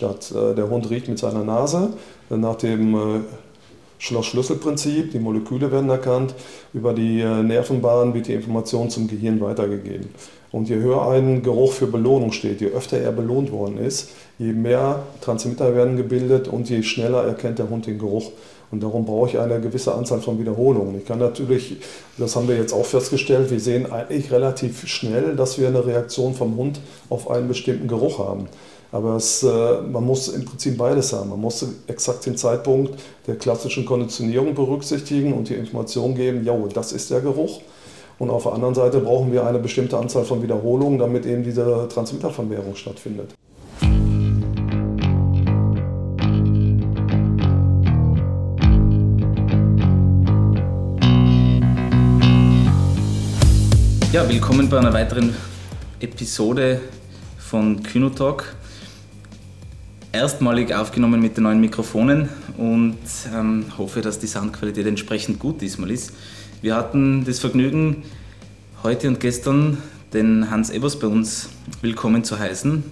statt. Äh, der Hund riecht mit seiner Nase nach dem äh, Schloss-Schlüssel-Prinzip, die Moleküle werden erkannt, über die äh, Nervenbahn wird die Information zum Gehirn weitergegeben. Und je höher ein Geruch für Belohnung steht, je öfter er belohnt worden ist, je mehr Transmitter werden gebildet und je schneller erkennt der Hund den Geruch. Und darum brauche ich eine gewisse Anzahl von Wiederholungen. Ich kann natürlich, das haben wir jetzt auch festgestellt, wir sehen eigentlich relativ schnell, dass wir eine Reaktion vom Hund auf einen bestimmten Geruch haben. Aber es, äh, man muss im Prinzip beides haben. Man muss exakt den Zeitpunkt der klassischen Konditionierung berücksichtigen und die Information geben, ja, das ist der Geruch. Und auf der anderen Seite brauchen wir eine bestimmte Anzahl von Wiederholungen, damit eben diese Transmittervermehrung stattfindet. Ja, willkommen bei einer weiteren Episode von Kynotalk erstmalig aufgenommen mit den neuen Mikrofonen und ähm, hoffe, dass die Soundqualität entsprechend gut diesmal ist. Wir hatten das Vergnügen, heute und gestern den Hans Ebers bei uns willkommen zu heißen.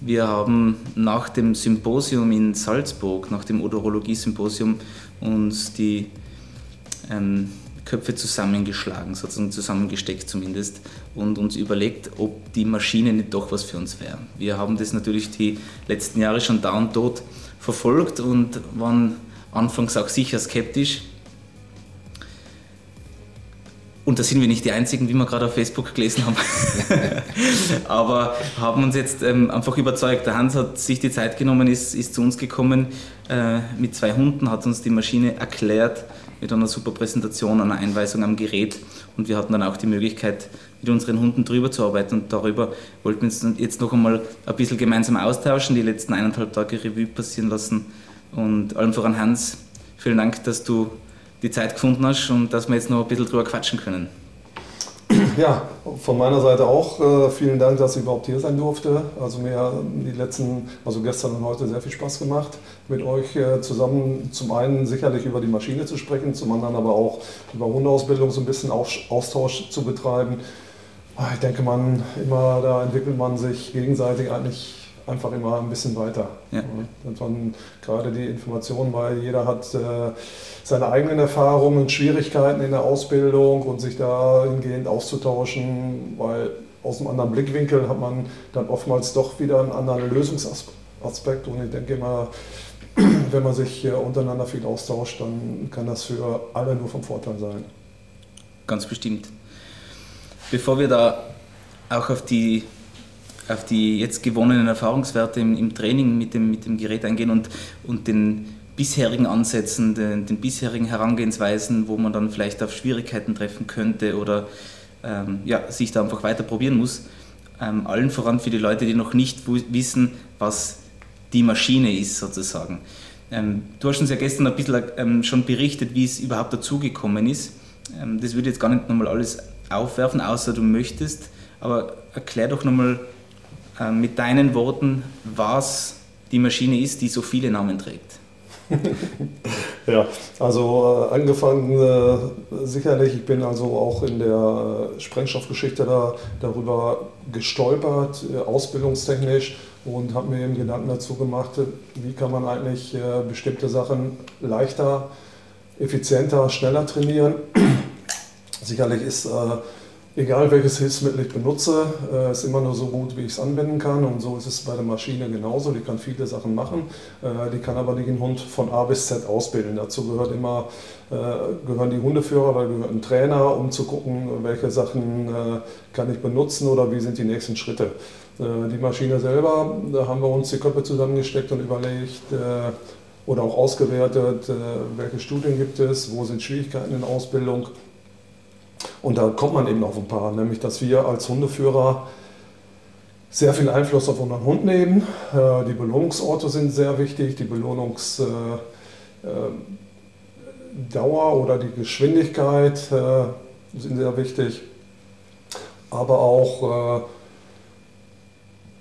Wir haben nach dem Symposium in Salzburg, nach dem Odorologie-Symposium, uns die ähm, Köpfe zusammengeschlagen, sozusagen zusammengesteckt zumindest, und uns überlegt, ob die Maschine nicht doch was für uns wäre. Wir haben das natürlich die letzten Jahre schon da und dort verfolgt und waren anfangs auch sicher skeptisch. Und da sind wir nicht die Einzigen, wie wir gerade auf Facebook gelesen haben. Aber haben uns jetzt ähm, einfach überzeugt. Der Hans hat sich die Zeit genommen, ist, ist zu uns gekommen äh, mit zwei Hunden, hat uns die Maschine erklärt, mit einer super Präsentation, einer Einweisung am Gerät und wir hatten dann auch die Möglichkeit, mit unseren Hunden drüber zu arbeiten und darüber wollten wir uns jetzt noch einmal ein bisschen gemeinsam austauschen, die letzten eineinhalb Tage Revue passieren lassen und allem voran Hans, vielen Dank, dass du die Zeit gefunden hast und dass wir jetzt noch ein bisschen drüber quatschen können. Ja, von meiner Seite auch äh, vielen Dank, dass ich überhaupt hier sein durfte. Also mir haben die letzten, also gestern und heute sehr viel Spaß gemacht, mit euch äh, zusammen zum einen sicherlich über die Maschine zu sprechen, zum anderen aber auch über Hundeausbildung so ein bisschen Austausch zu betreiben. Ah, ich denke, man immer da entwickelt man sich gegenseitig eigentlich einfach immer ein bisschen weiter. Ja. Und man gerade die Informationen, weil jeder hat äh, seine eigenen Erfahrungen, Schwierigkeiten in der Ausbildung und sich dahingehend auszutauschen, weil aus einem anderen Blickwinkel hat man dann oftmals doch wieder einen anderen Lösungsaspekt. Und ich denke immer, wenn man sich untereinander viel austauscht, dann kann das für alle nur vom Vorteil sein. Ganz bestimmt. Bevor wir da auch auf die auf die jetzt gewonnenen Erfahrungswerte im, im, Training mit dem, mit dem Gerät eingehen und, und den bisherigen Ansätzen, den, den, bisherigen Herangehensweisen, wo man dann vielleicht auf Schwierigkeiten treffen könnte oder ähm, ja, sich da einfach weiter probieren muss. Ähm, allen voran für die Leute, die noch nicht wissen, was die Maschine ist sozusagen. Ähm, du hast uns ja gestern ein bisschen ähm, schon berichtet, wie es überhaupt dazugekommen ist. Ähm, das würde jetzt gar nicht nochmal alles aufwerfen, außer du möchtest. Aber erklär doch nochmal äh, mit deinen Worten, was die Maschine ist, die so viele Namen trägt. ja, also äh, angefangen äh, sicherlich, ich bin also auch in der äh, Sprengstoffgeschichte da, darüber gestolpert, äh, ausbildungstechnisch und habe mir eben Gedanken dazu gemacht, wie kann man eigentlich äh, bestimmte Sachen leichter, effizienter, schneller trainieren. Sicherlich ist Egal welches Hilfsmittel ich benutze, äh, ist immer nur so gut, wie ich es anwenden kann. Und so ist es bei der Maschine genauso. Die kann viele Sachen machen, äh, die kann aber den Hund von A bis Z ausbilden. Dazu gehört immer, äh, gehören die Hundeführer, weil gehört ein Trainer, um zu gucken, welche Sachen äh, kann ich benutzen oder wie sind die nächsten Schritte. Äh, die Maschine selber, da haben wir uns die Köpfe zusammengesteckt und überlegt, äh, oder auch ausgewertet, welche Studien gibt es, wo sind Schwierigkeiten in der Ausbildung und da kommt man eben auf ein paar, nämlich dass wir als Hundeführer sehr viel Einfluss auf unseren Hund nehmen. Äh, die Belohnungsorte sind sehr wichtig, die Belohnungsdauer äh, oder die Geschwindigkeit äh, sind sehr wichtig. Aber auch,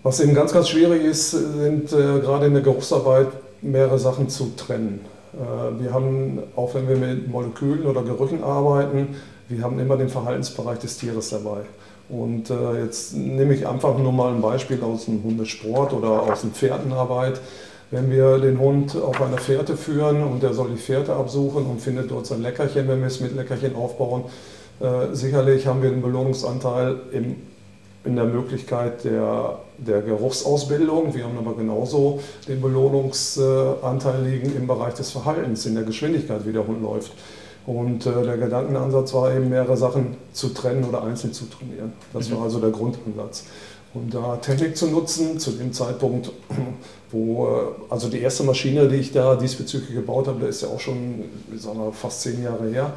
was eben ganz, ganz schwierig ist, sind gerade in der Geruchsarbeit mehrere Sachen zu trennen. Wir haben, auch wenn wir mit Molekülen oder Gerüchen arbeiten, wir haben immer den Verhaltensbereich des Tieres dabei. Und äh, jetzt nehme ich einfach nur mal ein Beispiel aus dem Hundesport oder aus dem Pferdenarbeit. Wenn wir den Hund auf einer Fährte führen und der soll die Fährte absuchen und findet dort sein Leckerchen, wenn wir es mit Leckerchen aufbauen, äh, sicherlich haben wir den Belohnungsanteil im, in der Möglichkeit der, der Geruchsausbildung. Wir haben aber genauso den Belohnungsanteil liegen im Bereich des Verhaltens, in der Geschwindigkeit, wie der Hund läuft. Und äh, der Gedankenansatz war eben, mehrere Sachen zu trennen oder einzeln zu trainieren. Das mhm. war also der Grundansatz. Und da Technik zu nutzen, zu dem Zeitpunkt, wo, äh, also die erste Maschine, die ich da diesbezüglich gebaut habe, ist ja auch schon, sagen wir, fast zehn Jahre her.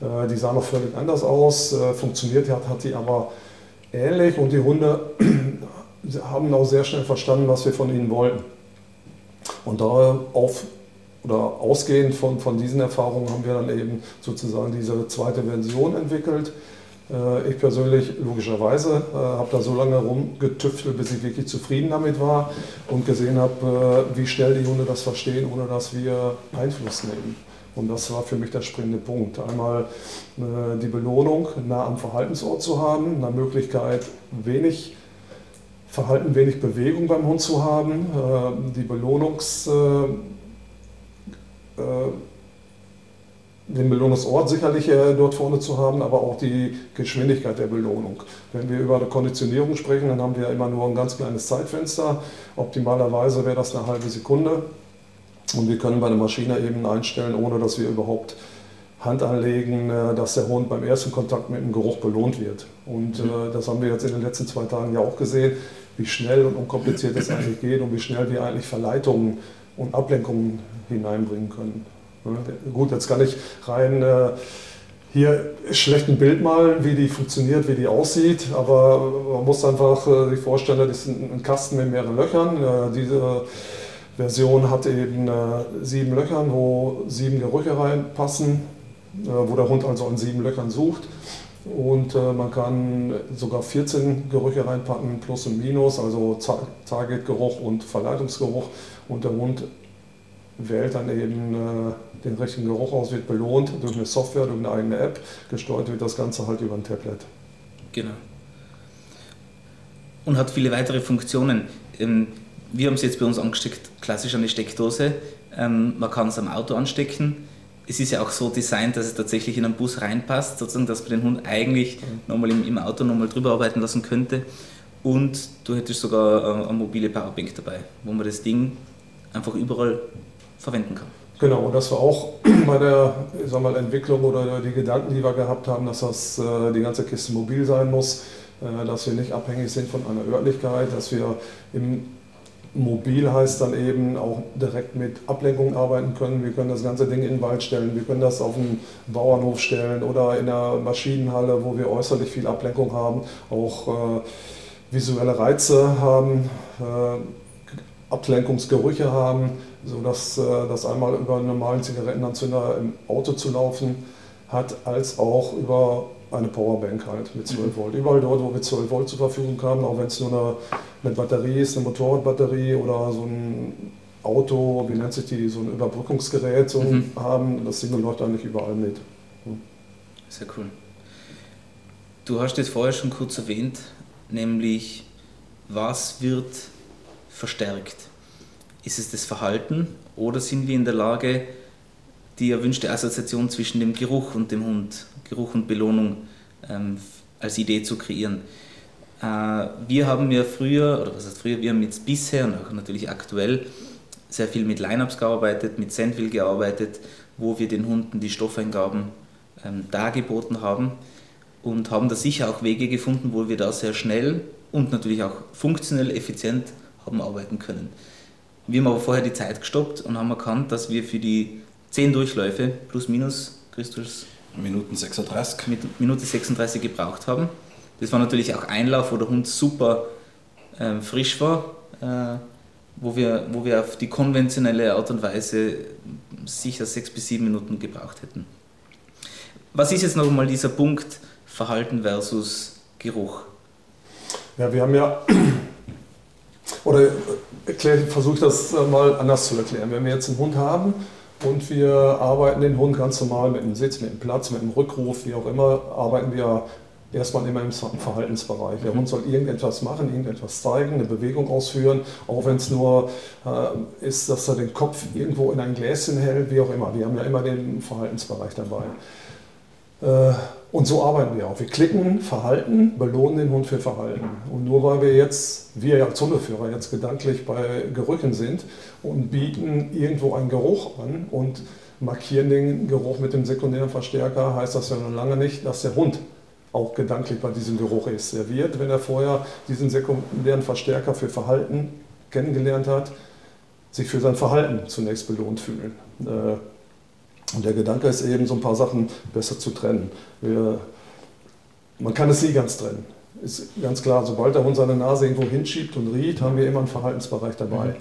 Äh, die sah noch völlig anders aus, äh, funktioniert hat, hat die aber ähnlich und die Hunde haben auch sehr schnell verstanden, was wir von ihnen wollten. Und darauf oder ausgehend von, von diesen Erfahrungen haben wir dann eben sozusagen diese zweite Version entwickelt. Äh, ich persönlich logischerweise habe da so lange rumgetüftelt, bis ich wirklich zufrieden damit war und gesehen habe, wie schnell die Hunde das verstehen, ohne dass wir Einfluss nehmen. Und das war für mich der springende Punkt. Einmal äh, die Belohnung nah am Verhaltensort zu haben, eine Möglichkeit, wenig Verhalten, wenig Bewegung beim Hund zu haben, äh, die Belohnungs, äh, äh den Belohnungsort sicherlich äh, dort vorne zu haben, aber auch die Geschwindigkeit der Belohnung. Wenn wir über eine Konditionierung sprechen, dann haben wir immer nur ein ganz kleines Zeitfenster. Optimalerweise wäre das eine halbe Sekunde. Und wir können bei der Maschine eben einstellen, ohne dass wir überhaupt Hand anlegen, äh, dass der Hund beim ersten Kontakt mit dem Geruch belohnt wird. Und mhm. äh, das haben wir jetzt in den letzten zwei Tagen ja auch gesehen, wie schnell und unkompliziert es eigentlich geht und wie schnell wir eigentlich Verleitungen und Ablenkungen hineinbringen können. Gut, jetzt kann ich rein äh, hier schlecht ein Bild malen, wie die funktioniert, wie die aussieht, aber man muss einfach sich vorstellen, das ist ein Kasten mit mehreren Löchern. Diese Version hat eben äh, sieben Löchern, wo sieben Gerüche reinpassen, äh, wo der Hund also an sieben Löchern sucht. Und äh, man kann sogar 14 Gerüche reinpacken, plus und minus, also Targetgeruch und Verleitungsgeruch. Und der Hund wählt dann eben äh, den richtigen Geruch aus, wird belohnt durch eine Software, durch eine eigene App. Gesteuert wird das Ganze halt über ein Tablet. Genau. Und hat viele weitere Funktionen. Ähm, wir haben es jetzt bei uns angesteckt, klassisch an die Steckdose. Ähm, man kann es am Auto anstecken. Es ist ja auch so designt, dass es tatsächlich in einen Bus reinpasst, sozusagen, dass man den Hund eigentlich nochmal im, im Auto nochmal drüber arbeiten lassen könnte. Und du hättest sogar äh, eine mobile Powerbank dabei, wo man das Ding einfach überall verwenden kann. Genau, das war auch bei der ich sag mal, Entwicklung oder die Gedanken, die wir gehabt haben, dass das äh, die ganze Kiste mobil sein muss, äh, dass wir nicht abhängig sind von einer Örtlichkeit, dass wir im Mobil heißt dann eben auch direkt mit Ablenkung arbeiten können. Wir können das ganze Ding in den Wald stellen, wir können das auf einen Bauernhof stellen oder in einer Maschinenhalle, wo wir äußerlich viel Ablenkung haben, auch äh, visuelle Reize haben, äh, Ablenkungsgerüche haben, sodass äh, das einmal über einen normalen Zigarettenanzünder im Auto zu laufen hat, als auch über eine Powerbank halt mit 12 mhm. Volt. Überall dort, wo wir 12 Volt zur Verfügung haben, auch wenn es nur eine, eine Batterie ist, eine Motorradbatterie oder so ein Auto, wie nennt sich die, so ein Überbrückungsgerät so mhm. haben, das Ding läuft eigentlich überall mit. Sehr cool. Du hast es vorher schon kurz erwähnt, nämlich was wird verstärkt? Ist es das Verhalten oder sind wir in der Lage, die erwünschte Assoziation zwischen dem Geruch und dem Hund, Geruch und Belohnung ähm, als Idee zu kreieren. Äh, wir haben ja früher, oder was heißt früher, wir haben jetzt bisher und auch natürlich aktuell sehr viel mit Lineups gearbeitet, mit Sandville gearbeitet, wo wir den Hunden die Stoffeingaben ähm, dargeboten haben und haben da sicher auch Wege gefunden, wo wir da sehr schnell und natürlich auch funktionell effizient haben arbeiten können. Wir haben aber vorher die Zeit gestoppt und haben erkannt, dass wir für die zehn Durchläufe plus minus, Christus. Minuten 36. Mit Minute 36 gebraucht haben. Das war natürlich auch Einlauf, wo der Hund super äh, frisch war, äh, wo, wir, wo wir auf die konventionelle Art und Weise sicher sechs bis sieben Minuten gebraucht hätten. Was ist jetzt nochmal dieser Punkt Verhalten versus Geruch? Ja, wir haben ja, oder versuche ich das mal anders zu erklären. Wenn wir jetzt einen Hund haben, und wir arbeiten den Hund ganz normal mit dem Sitz, mit dem Platz, mit dem Rückruf, wie auch immer, arbeiten wir erstmal immer im Verhaltensbereich. Der Hund soll irgendetwas machen, irgendetwas zeigen, eine Bewegung ausführen, auch wenn es nur äh, ist, dass er den Kopf irgendwo in ein Gläschen hält, wie auch immer. Wir haben ja immer den Verhaltensbereich dabei. Äh, und so arbeiten wir auch. Wir klicken Verhalten, belohnen den Hund für Verhalten. Und nur weil wir jetzt, wir als Hundeführer, jetzt gedanklich bei Gerüchen sind und bieten irgendwo einen Geruch an und markieren den Geruch mit dem sekundären Verstärker, heißt das ja noch lange nicht, dass der Hund auch gedanklich bei diesem Geruch ist. Er wird, wenn er vorher diesen sekundären Verstärker für Verhalten kennengelernt hat, sich für sein Verhalten zunächst belohnt fühlen. Und der Gedanke ist eben, so ein paar Sachen besser zu trennen. Wir, man kann es nie ganz trennen. Ist ganz klar, sobald der Hund seine Nase irgendwo hinschiebt und riecht, haben wir immer einen Verhaltensbereich dabei. Mhm.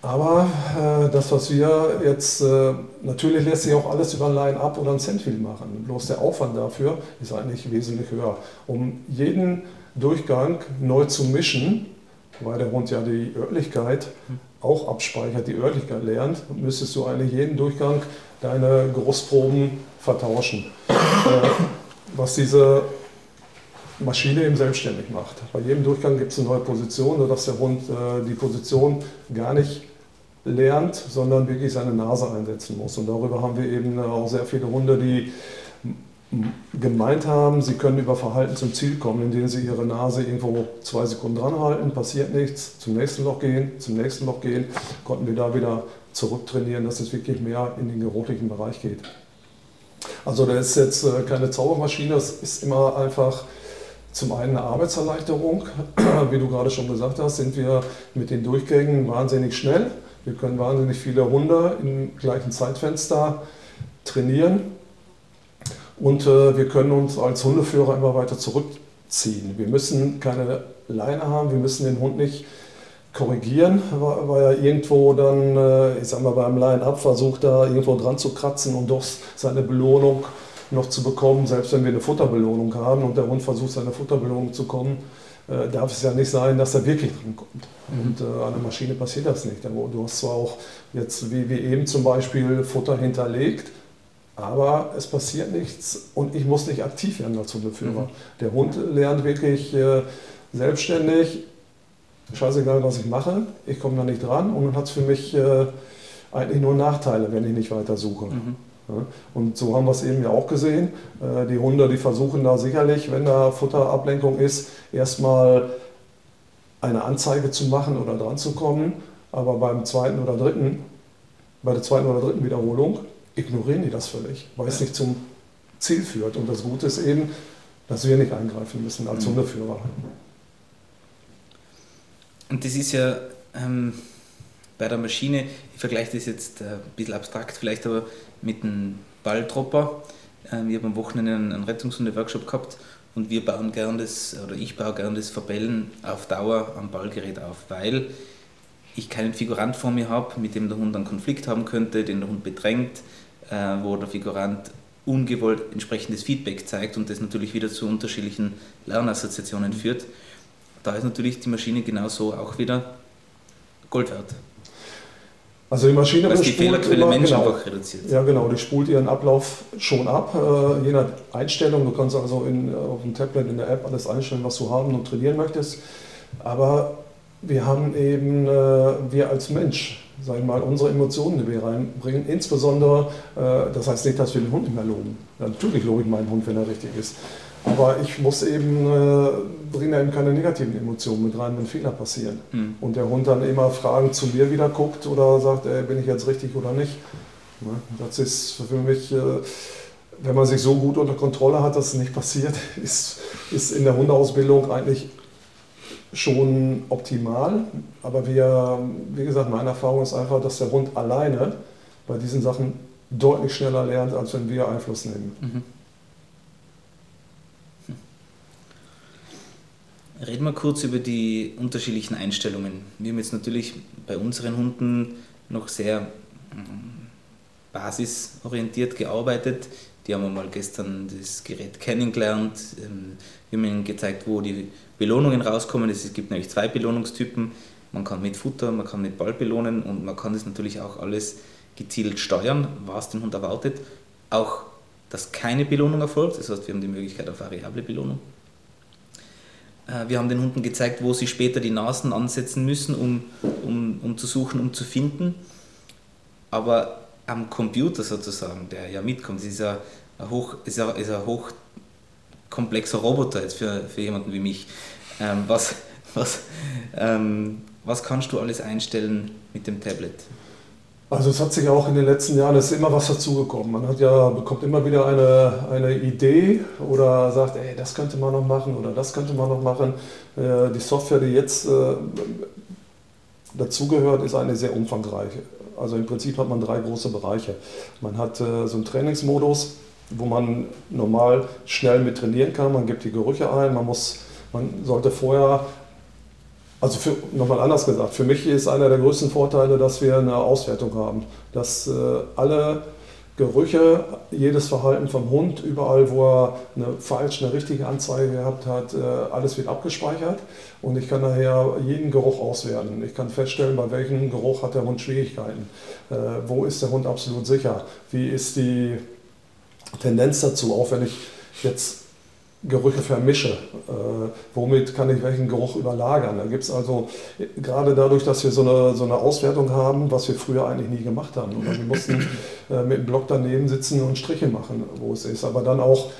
Aber äh, das, was wir jetzt, äh, natürlich lässt sich auch alles über ein Line-Up oder ein Sandwheel machen. Bloß der Aufwand dafür ist eigentlich wesentlich höher. Um jeden Durchgang neu zu mischen, weil der Hund ja die Örtlichkeit auch abspeichert, die Örtlichkeit lernt, müsstest du eigentlich jeden Durchgang deine Großproben vertauschen. Äh, was diese Maschine eben selbstständig macht. Bei jedem Durchgang gibt es eine neue Position, sodass der Hund äh, die Position gar nicht lernt, sondern wirklich seine Nase einsetzen muss. Und darüber haben wir eben auch sehr viele Hunde, die gemeint haben, sie können über Verhalten zum Ziel kommen, indem sie ihre Nase irgendwo zwei Sekunden dran halten, passiert nichts, zum nächsten Loch gehen, zum nächsten Loch gehen, konnten wir da wieder zurücktrainieren, dass es wirklich mehr in den geruchlichen Bereich geht. Also da ist jetzt äh, keine Zaubermaschine, das ist immer einfach zum einen eine Arbeitserleichterung. Wie du gerade schon gesagt hast, sind wir mit den Durchgängen wahnsinnig schnell. Wir können wahnsinnig viele Hunde im gleichen Zeitfenster trainieren und äh, wir können uns als Hundeführer immer weiter zurückziehen. Wir müssen keine Leine haben, wir müssen den Hund nicht korrigieren, weil er irgendwo dann, äh, ich sag mal, beim Line-Up versucht, da irgendwo dran zu kratzen und doch seine Belohnung noch zu bekommen, selbst wenn wir eine Futterbelohnung haben und der Hund versucht, seine Futterbelohnung zu kommen, äh, darf es ja nicht sein, dass er wirklich drankommt. Mhm. Und äh, an der Maschine passiert das nicht. Du hast zwar auch jetzt, wie, wie eben zum Beispiel, Futter hinterlegt, aber es passiert nichts und ich muss nicht aktiv werden als Hundeführer. Mhm. Der Hund lernt wirklich äh, selbstständig, scheißegal, was ich mache, ich komme da nicht dran und dann hat es für mich äh, eigentlich nur Nachteile, wenn ich nicht weiter suche. Mhm. Ja, und so haben wir es eben ja auch gesehen. Äh, die Hunde, die versuchen da sicherlich, wenn da Futterablenkung ist, erstmal eine Anzeige zu machen oder dran zu kommen. Aber beim zweiten oder dritten, bei der zweiten oder dritten Wiederholung ignorieren die das völlig, weil es nicht zum Ziel führt. Und das Gute ist eben, dass wir nicht eingreifen müssen als mhm. Hundeführer. Und das ist ja ähm, bei der Maschine, ich vergleiche das jetzt äh, ein bisschen abstrakt vielleicht, aber mit einem Balltropper. Äh, wir haben am Wochenende einen, einen Rettungshunde-Workshop gehabt und wir bauen gern das, oder ich baue gern das Verbellen auf Dauer am Ballgerät auf, weil ich keinen Figurant vor mir habe, mit dem der Hund einen Konflikt haben könnte, den der Hund bedrängt, äh, wo der Figurant ungewollt entsprechendes Feedback zeigt und das natürlich wieder zu unterschiedlichen Lernassoziationen führt. Da ist natürlich die Maschine genauso auch wieder Gold wert. Also die Maschine die Fehlerquelle immer, Mensch genau, einfach reduziert. Ja genau, die spult ihren Ablauf schon ab, äh, je nach Einstellung. Du kannst also in, auf dem Tablet in der App alles einstellen, was du haben und trainieren möchtest. Aber wir haben eben, äh, wir als Mensch, sagen wir mal, unsere Emotionen, die wir reinbringen, insbesondere, äh, das heißt nicht, dass wir den Hund nicht mehr loben. Natürlich lobe ich meinen Hund, wenn er richtig ist. Aber ich muss eben, äh, bringe eben keine negativen Emotionen mit rein, wenn Fehler passieren. Mhm. Und der Hund dann immer Fragen zu mir wieder guckt oder sagt, ey, bin ich jetzt richtig oder nicht. Ne? Das ist für mich, äh, wenn man sich so gut unter Kontrolle hat, dass es nicht passiert, ist, ist in der Hundeausbildung eigentlich schon optimal. Aber wir, wie gesagt, meine Erfahrung ist einfach, dass der Hund alleine bei diesen Sachen deutlich schneller lernt, als wenn wir Einfluss nehmen. Mhm. Reden wir kurz über die unterschiedlichen Einstellungen. Wir haben jetzt natürlich bei unseren Hunden noch sehr mm, basisorientiert gearbeitet. Die haben wir mal gestern das Gerät kennengelernt. Wir haben ihnen gezeigt, wo die Belohnungen rauskommen. Es gibt nämlich zwei Belohnungstypen. Man kann mit Futter, man kann mit Ball belohnen und man kann das natürlich auch alles gezielt steuern, was den Hund erwartet. Auch dass keine Belohnung erfolgt. Das heißt, wir haben die Möglichkeit auf variable Belohnung. Äh, wir haben den Hunden gezeigt, wo sie später die Nasen ansetzen müssen, um, um, um zu suchen, um zu finden. Aber am Computer sozusagen, der ja mitkommt, ist ja hoch, ist ja, ist ein hochkomplexer Roboter jetzt für, für jemanden wie mich. Ähm, was, was, ähm, was kannst du alles einstellen mit dem Tablet? Also es hat sich auch in den letzten Jahren, ist immer was dazugekommen. Man hat ja, bekommt immer wieder eine, eine Idee oder sagt, ey, das könnte man noch machen oder das könnte man noch machen. Äh, die Software, die jetzt äh, dazugehört, ist eine sehr umfangreiche. Also im Prinzip hat man drei große Bereiche. Man hat äh, so einen Trainingsmodus, wo man normal schnell mit trainieren kann. Man gibt die Gerüche ein, man muss, man sollte vorher also nochmal anders gesagt, für mich ist einer der größten Vorteile, dass wir eine Auswertung haben, dass äh, alle Gerüche, jedes Verhalten vom Hund, überall wo er eine falsche, eine richtige Anzeige gehabt hat, äh, alles wird abgespeichert. Und ich kann nachher jeden Geruch auswerten. Ich kann feststellen, bei welchem Geruch hat der Hund Schwierigkeiten, äh, wo ist der Hund absolut sicher, wie ist die Tendenz dazu, auch wenn ich jetzt Gerüche vermische. Äh, womit kann ich welchen Geruch überlagern? Da gibt es also, gerade dadurch, dass wir so eine, so eine Auswertung haben, was wir früher eigentlich nie gemacht haben. Oder wir mussten äh, mit dem Block daneben sitzen und Striche machen, wo es ist. Aber dann auch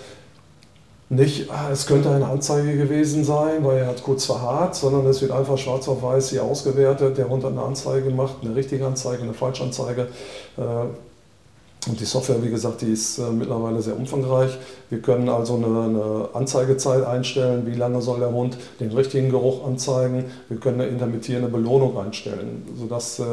nicht, ah, es könnte eine Anzeige gewesen sein, weil er hat kurz verharrt, sondern es wird einfach schwarz auf weiß hier ausgewertet. Der Hund hat eine Anzeige gemacht, eine richtige Anzeige, eine Falschanzeige. Äh, und die Software, wie gesagt, die ist äh, mittlerweile sehr umfangreich. Wir können also eine, eine, Anzeigezeit einstellen, wie lange soll der Hund den richtigen Geruch anzeigen. Wir können eine intermittierende Belohnung einstellen, sodass äh,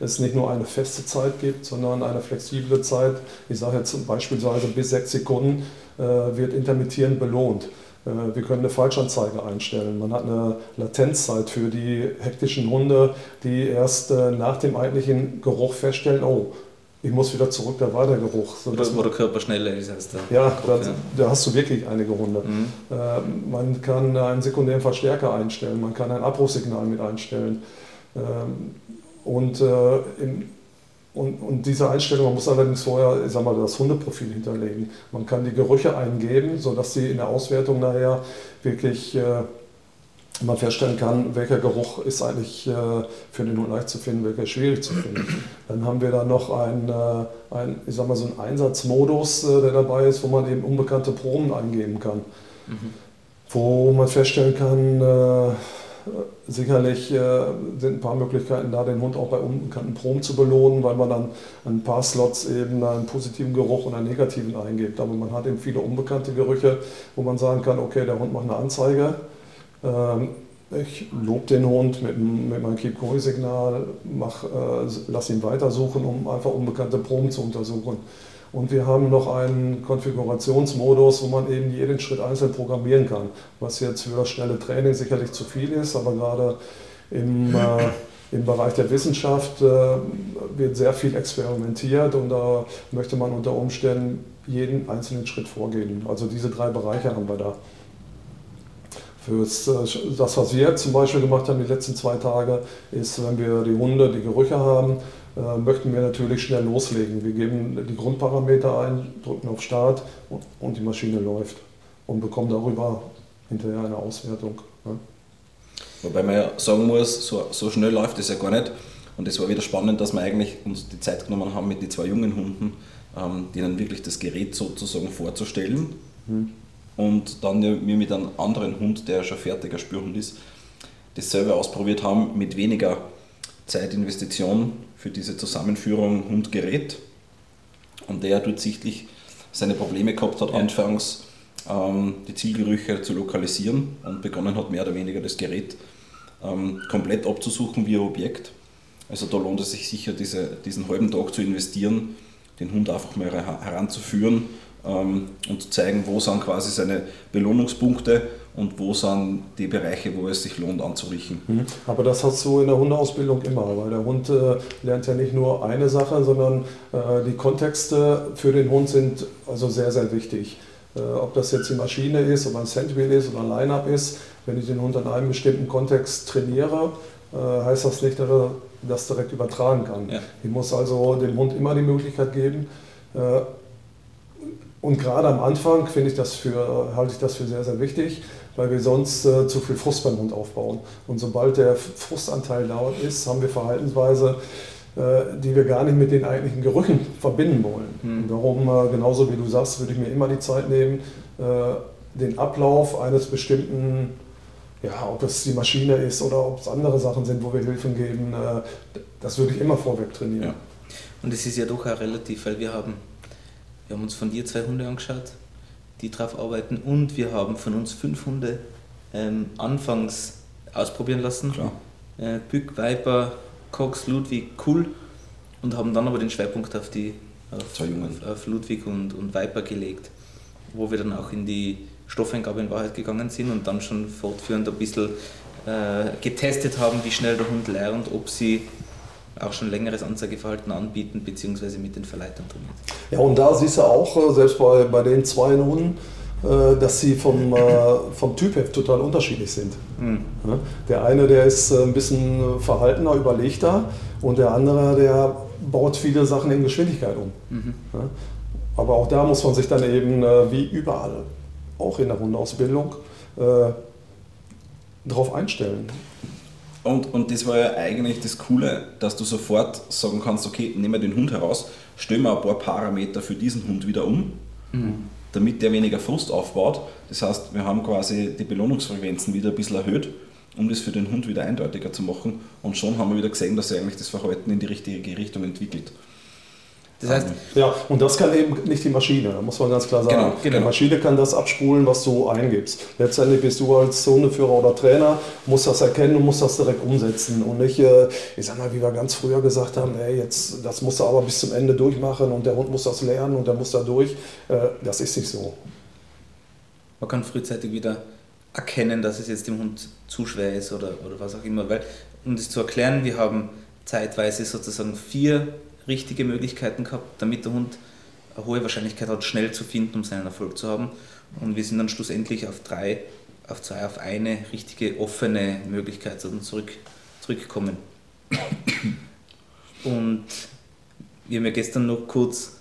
es nicht nur eine feste Zeit gibt, sondern eine flexible Zeit. Ich sage jetzt beispielsweise bis sechs Sekunden äh, wird intermittierend belohnt. Äh, wir können eine Falschanzeige einstellen. Man hat eine Latenzzeit für die hektischen Hunde, die erst äh, nach dem eigentlichen Geruch feststellen, oh, ich muss wieder zurück, da war der Geruch. So, wo der Körper schneller ist als der Ja, Kopf, da, ja. da, hast du wirklich einige Hunde. Mhm. Äh, man kann einen sekundären Verstärker einstellen, man kann ein Abbruchsignal mit einstellen. Ähm, und, äh, in, und, und, diese Einstellung, man muss allerdings vorher ich sag mal, das Hundeprofil hinterlegen. Man kann die Gerüche eingeben, sodass sie in der Auswertung nachher wirklich... Äh, man feststellen kann, welcher Geruch ist eigentlich äh, für den Hund leicht zu finden, welcher schwierig zu finden. Dann haben wir da noch einen, äh, ein, ich sag mal so einen Einsatzmodus, äh, der dabei ist, wo man eben unbekannte Proben eingeben kann. Mhm. Wo man feststellen kann, sicherlich sind ein paar Möglichkeiten da, den Hund auch bei unbekannten Proben zu belohnen, weil man dann ein paar Slots eben einen positiven Geruch und einen negativen eingibt. Aber man hat eben viele unbekannte Gerüche, wo man sagen kann, okay, der Hund macht eine Anzeige ich lobe den Hund mit, mit meinem Keep-Koi-Signal, äh, lass ihn weitersuchen, um einfach unbekannte Proben zu untersuchen. Und wir haben noch einen Konfigurationsmodus, wo man eben jeden Schritt einzeln programmieren kann, was jetzt für das schnelle Training sicherlich zu viel ist, aber gerade im, äh, im Bereich der Wissenschaft äh, wird sehr viel experimentiert und da möchte man unter Umständen jeden einzelnen Schritt vorgehen. Also diese drei Bereiche haben wir da. Für äh, das, was wir zum Beispiel gemacht haben die letzten zwei Tage, ist, wenn wir die Hunde, die Gerüche haben, äh, möchten wir natürlich schnell loslegen. Wir geben die Grundparameter ein, drücken auf Start und, die Maschine läuft und bekommen darüber hinterher eine Auswertung. Wobei man ja sagen muss, so, so schnell läuft es ja gar nicht. Und es war wieder spannend, dass wir eigentlich uns die Zeit genommen haben, mit den zwei jungen Hunden, ähm, denen wirklich das Gerät sozusagen vorzustellen. Mhm und dann wir mit einem anderen Hund, der schon fertiger Spürhund ist, das selber ausprobiert haben mit weniger Zeitinvestition für diese Zusammenführung Hund-Gerät. Und der dort sichtlich seine Probleme gehabt hat, ja. anfangs ähm, die Zielgerüche zu lokalisieren und begonnen hat, mehr oder weniger das Gerät ähm, komplett abzusuchen wie ein Objekt. Also da lohnt es sich sicher, diese, diesen halben Tag zu investieren, den Hund einfach mal heranzuführen ähm, und zeigen, wo sind quasi seine Belohnungspunkte und wo sind die Bereiche, wo es sich lohnt anzurichten. Mhm. Aber das hast du in der Hundeausbildung immer, weil der Hund äh, lernt ja nicht nur eine Sache, sondern äh, die Kontexte für den Hund sind also sehr, sehr wichtig. Äh, ob das jetzt die Maschine ist, ob ein Sandwheel ist oder ein Line-Up ist, wenn ich den Hund in einem bestimmten Kontext trainiere, äh, heißt das nicht, dass er das direkt übertragen kann. Ja. Ich muss also dem Hund immer die Möglichkeit geben, äh, und gerade am Anfang finde ich das für, halte ich das für sehr, sehr wichtig, weil wir sonst äh, zu viel Frust beim Hund aufbauen. Und sobald der Frustanteil da ist, haben wir Verhaltensweise, äh, die wir gar nicht mit den eigentlichen Gerüchen verbinden wollen. Mhm. darum, äh, genauso wie du sagst, würde ich mir immer die Zeit nehmen, äh, den Ablauf eines bestimmten ja, ob es die Maschine ist oder ob es andere Sachen sind, wo wir Hilfen geben, das würde ich immer vorweg trainieren. Ja. Und es ist ja doch auch relativ, weil wir haben wir haben uns von dir zwei Hunde angeschaut, die drauf arbeiten und wir haben von uns fünf Hunde ähm, anfangs ausprobieren lassen. Klar. Äh, Bück, Viper, Cox, Ludwig, Cool und haben dann aber den Schwerpunkt auf, die, auf, auf, auf Ludwig und, und Viper gelegt, wo wir dann auch in die Stoffeingabe in Wahrheit gegangen sind und dann schon fortführend ein bisschen äh, getestet haben, wie schnell der Hund lernt, ob sie auch schon längeres Anzeigeverhalten anbieten, beziehungsweise mit den Verleitern trainiert. Ja, und da siehst du auch, äh, selbst bei, bei den zwei Hunden, äh, dass sie vom, äh, vom Typ her total unterschiedlich sind. Mhm. Der eine, der ist ein bisschen verhaltener, überlegter und der andere, der baut viele Sachen in Geschwindigkeit um. Mhm. Aber auch da muss man sich dann eben, wie überall, auch in der Hundeausbildung, darauf einstellen. Und, und das war ja eigentlich das Coole, dass du sofort sagen kannst, okay, nehmen wir den Hund heraus, stellen wir ein paar Parameter für diesen Hund wieder um, mhm. damit der weniger Frust aufbaut. Das heißt, wir haben quasi die Belohnungsfrequenzen wieder ein bisschen erhöht, um das für den Hund wieder eindeutiger zu machen. Und schon haben wir wieder gesehen, dass er eigentlich das Verhalten in die richtige Richtung entwickelt. Das heißt, ja, und das kann eben nicht die Maschine, da muss man ganz klar sagen. Genau, genau. Die Maschine kann das abspulen, was du eingibst. Letztendlich bist du als Hundeführer oder Trainer, musst das erkennen und musst das direkt umsetzen. Und nicht, äh, ich sag mal, wie wir ganz früher gesagt haben, ey, jetzt, das musst du aber bis zum Ende durchmachen und der Hund muss das lernen und der muss da durch. Äh, das ist nicht so. Man kann frühzeitig wieder erkennen, dass es jetzt dem Hund zu schwer ist oder, oder was auch immer. Weil, um das zu erklären, wir haben zeitweise sozusagen vier richtige Möglichkeiten gehabt, damit der Hund eine hohe Wahrscheinlichkeit hat, schnell zu finden, um seinen Erfolg zu haben. Und wir sind dann schlussendlich auf drei, auf zwei, auf eine richtige offene Möglichkeit zurück, zurückgekommen. Und wir haben ja gestern noch kurz,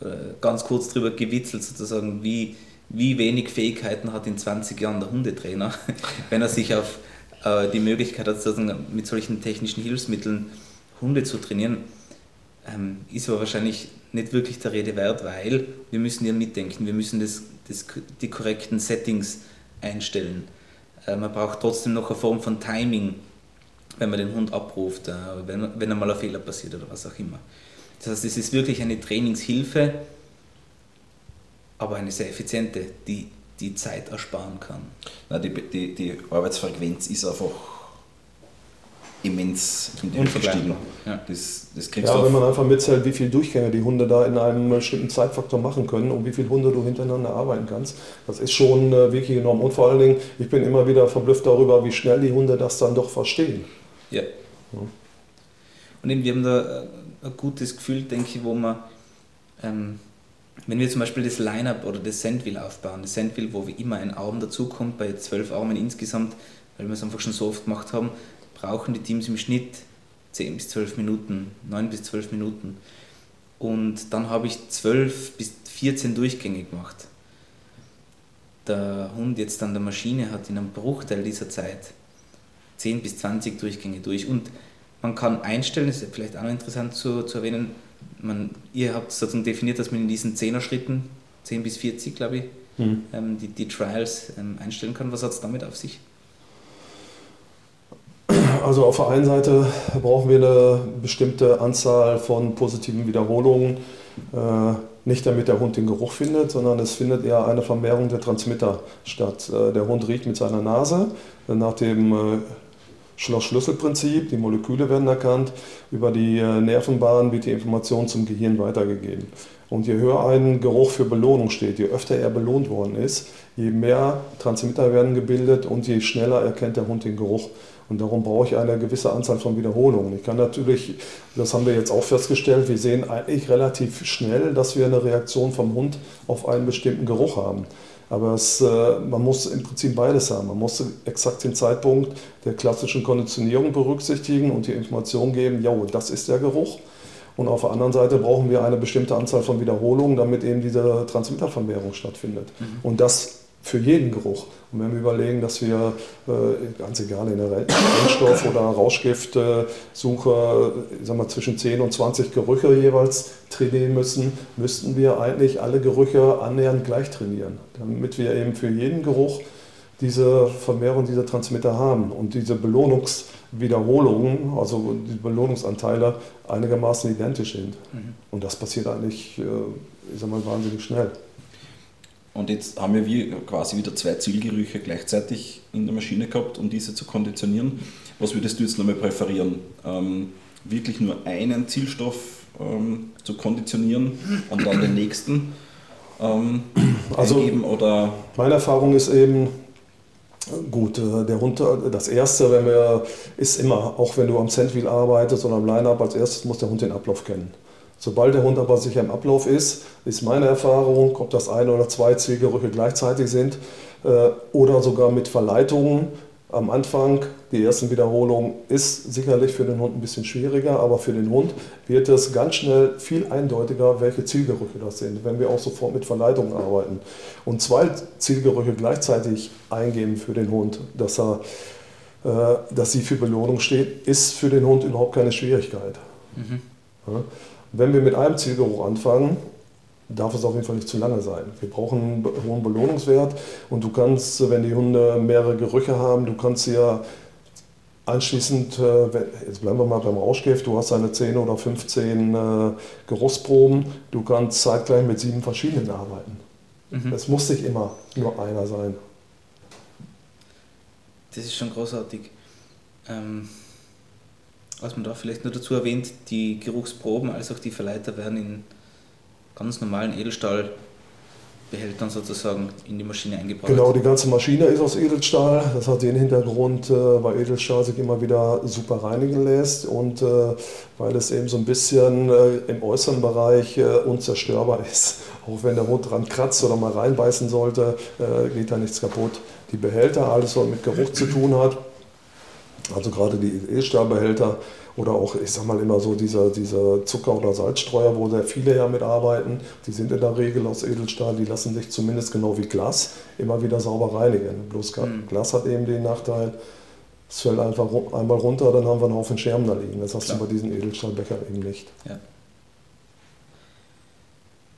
äh, ganz kurz darüber gewitzelt, sozusagen, wie, wie wenig Fähigkeiten hat in 20 Jahren der Hundetrainer, wenn er sich auf äh, die Möglichkeit hat, sozusagen mit solchen technischen Hilfsmitteln Hunde zu trainieren ähm, ist aber wahrscheinlich nicht wirklich der Rede wert, weil wir müssen ja mitdenken, wir müssen das, das, die korrekten Settings einstellen. Äh, man braucht trotzdem noch eine Form von Timing, wenn man den Hund abruft, äh, wenn, wenn einmal ein Fehler passiert oder was auch immer. Das heißt, es ist wirklich eine Trainingshilfe, aber eine sehr effiziente, die die Zeit ersparen kann. Na, die, die, die Arbeitsfrequenz ist einfach immens in die Höhe gestiegen. Ja. Das, das kriegst ja, wenn man einfach mitzählt, wie viele Durchgänge die Hunde da in einem bestimmten Zeitfaktor machen können und wie viele Hunde du hintereinander arbeiten kannst, das ist schon äh, wirklich enorm. Und vor allen Dingen, ich bin immer wieder verblüfft darüber, wie schnell die Hunde das dann doch verstehen. Ja. ja. Und eben, wir haben da äh, ein gutes Gefühl, denke ich, wo man, ähm, wenn wir zum Beispiel das Line-Up oder das Sandwheel aufbauen, das Sandwheel, wo wie immer ein Arm dazukommt, bei zwölf Armen insgesamt, weil wir es einfach schon so oft gemacht haben, brauchen die Teams im Schnitt 10 bis 12 Minuten, 9 bis 12 Minuten. Und dann habe ich 12 bis 14 Durchgänge gemacht. Der Hund jetzt an der Maschine hat in einem Bruchteil dieser Zeit 10 bis 20 Durchgänge durch. Und man kann einstellen, das ist vielleicht auch noch interessant zu, zu erwähnen, man, ihr habt sozusagen definiert, dass man in diesen 10er Schritten, 10 bis 40 glaube ich, mhm. ähm, die, die Trials ähm, einstellen kann. Was hat es damit auf sich? Also auf der einen Seite brauchen wir eine bestimmte Anzahl von positiven Wiederholungen. Äh, nicht damit der Hund den Geruch findet, sondern es findet eher eine Vermehrung der Transmitter statt. Äh, der Hund riecht mit seiner Nase nach dem äh, Schloss-Schlüssel-Prinzip, die Moleküle werden erkannt, über die Nervenbahn wird die Information zum Gehirn weitergegeben. Und je höher ein Geruch für Belohnung steht, je öfter er belohnt worden ist, je mehr Transmitter werden gebildet und je schneller erkennt der Hund den Geruch. Und darum brauche ich eine gewisse Anzahl von Wiederholungen. Ich kann natürlich, das haben wir jetzt auch festgestellt, wir sehen eigentlich relativ schnell, dass wir eine Reaktion vom Hund auf einen bestimmten Geruch haben. Aber es, äh, man muss im Prinzip beides haben. Man muss exakt den Zeitpunkt der klassischen Konditionierung berücksichtigen und die Information geben, ja, das ist der Geruch. Und auf der anderen Seite brauchen wir eine bestimmte Anzahl von Wiederholungen, damit eben diese Transmittervermehrung stattfindet. Mhm. Und das für jeden Geruch. Und wenn wir überlegen, dass wir, äh, ganz egal, in der Rennstoff- oder Rauschgiftsuche äh, zwischen 10 und 20 Gerüche jeweils trainieren müssen, müssten wir eigentlich alle Gerüche annähernd gleich trainieren, damit wir eben für jeden Geruch diese Vermehrung dieser Transmitter haben und diese Belohnungswiederholungen, also die Belohnungsanteile einigermaßen identisch sind. Mhm. Und das passiert eigentlich, äh, ich sag mal, wahnsinnig schnell. Und jetzt haben wir quasi wieder zwei Zielgerüche gleichzeitig in der Maschine gehabt, um diese zu konditionieren. Was würdest du jetzt nochmal präferieren? Ähm, wirklich nur einen Zielstoff ähm, zu konditionieren und dann den nächsten ähm, also, eingeben? Oder? Meine Erfahrung ist eben, Gut, äh, der Hund, das erste, wenn wir, ist immer, auch wenn du am Sandwheel arbeitest oder am Line-Up, als erstes muss der Hund den Ablauf kennen. Sobald der Hund aber sicher im Ablauf ist, ist meine Erfahrung, ob das ein oder zwei Zielgerüche gleichzeitig sind äh, oder sogar mit Verleitungen, am Anfang, die ersten Wiederholungen, ist sicherlich für den Hund ein bisschen schwieriger, aber für den Hund wird es ganz schnell viel eindeutiger, welche Zielgerüche das sind, wenn wir auch sofort mit Verleitungen arbeiten. Und zwei Zielgerüche gleichzeitig eingeben für den Hund, dass, er, äh, dass sie für Belohnung steht, ist für den Hund überhaupt keine Schwierigkeit. Mhm. Ja? Wenn wir mit einem Zielgeruch anfangen, darf es auf jeden Fall nicht zu lange sein. Wir brauchen einen hohen Belohnungswert und du kannst, wenn die Hunde mehrere Gerüche haben, du kannst ja anschließend, äh, jetzt bleiben wir mal beim Rauschgift, du hast eine 10 oder 15 äh, Geruchsproben, du kannst zeitgleich mit sieben verschiedenen arbeiten. Mhm. Es muss nicht immer nur einer sein. Das ist schon großartig. Ähm, was man da vielleicht nur dazu erwähnt, die Geruchsproben als auch die Verleiter werden in ganz normalen Edelstahlbehältern sozusagen in die Maschine eingebaut. Genau, die ganze Maschine ist aus Edelstahl. Das hat den Hintergrund, äh, weil Edelstahl sich immer wieder super reinigen lässt und äh, weil es eben so ein bisschen äh, im äußeren Bereich unzerstörbar ist. Auch wenn der Hund dran kratzt oder mal reinbeißen sollte, geht da nichts kaputt. Die Behälter, alles was mit Geruch zu tun hat, also gerade die Edelstahlbehälter, oder auch, ich sag mal immer so, diese, diese Zucker- oder Salzstreuer, wo sehr viele ja mitarbeiten, die sind in der Regel aus Edelstahl, die lassen sich zumindest genau wie Glas immer wieder sauber reinigen. Bloß mhm. Glas hat eben den Nachteil, es fällt einfach einmal runter, dann haben wir einen Haufen Scherben da liegen. Das hast Klar. du bei diesen Edelstahlbechern eben nicht. Ja.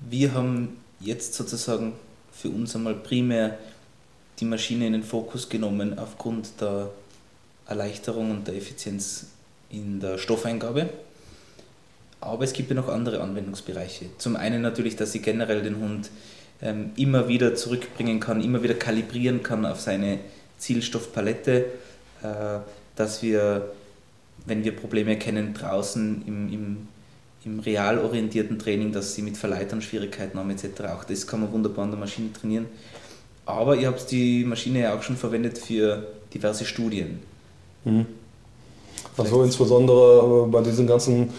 Wir haben jetzt sozusagen für uns einmal primär die Maschine in den Fokus genommen aufgrund der Erleichterung und der Effizienz in der Stoffeingabe. Aber es gibt ja noch andere Anwendungsbereiche. Zum einen natürlich, dass ich generell den Hund ähm, immer wieder zurückbringen kann, immer wieder kalibrieren kann auf seine Zielstoffpalette, äh, dass wir, wenn wir Probleme erkennen draußen im, im, im real orientierten Training, dass sie mit Verleitern Schwierigkeiten haben etc. Auch das kann man wunderbar an der Maschine trainieren. Aber ihr habt die Maschine ja auch schon verwendet für diverse Studien. Mhm. Also insbesondere äh, bei diesen ganzen,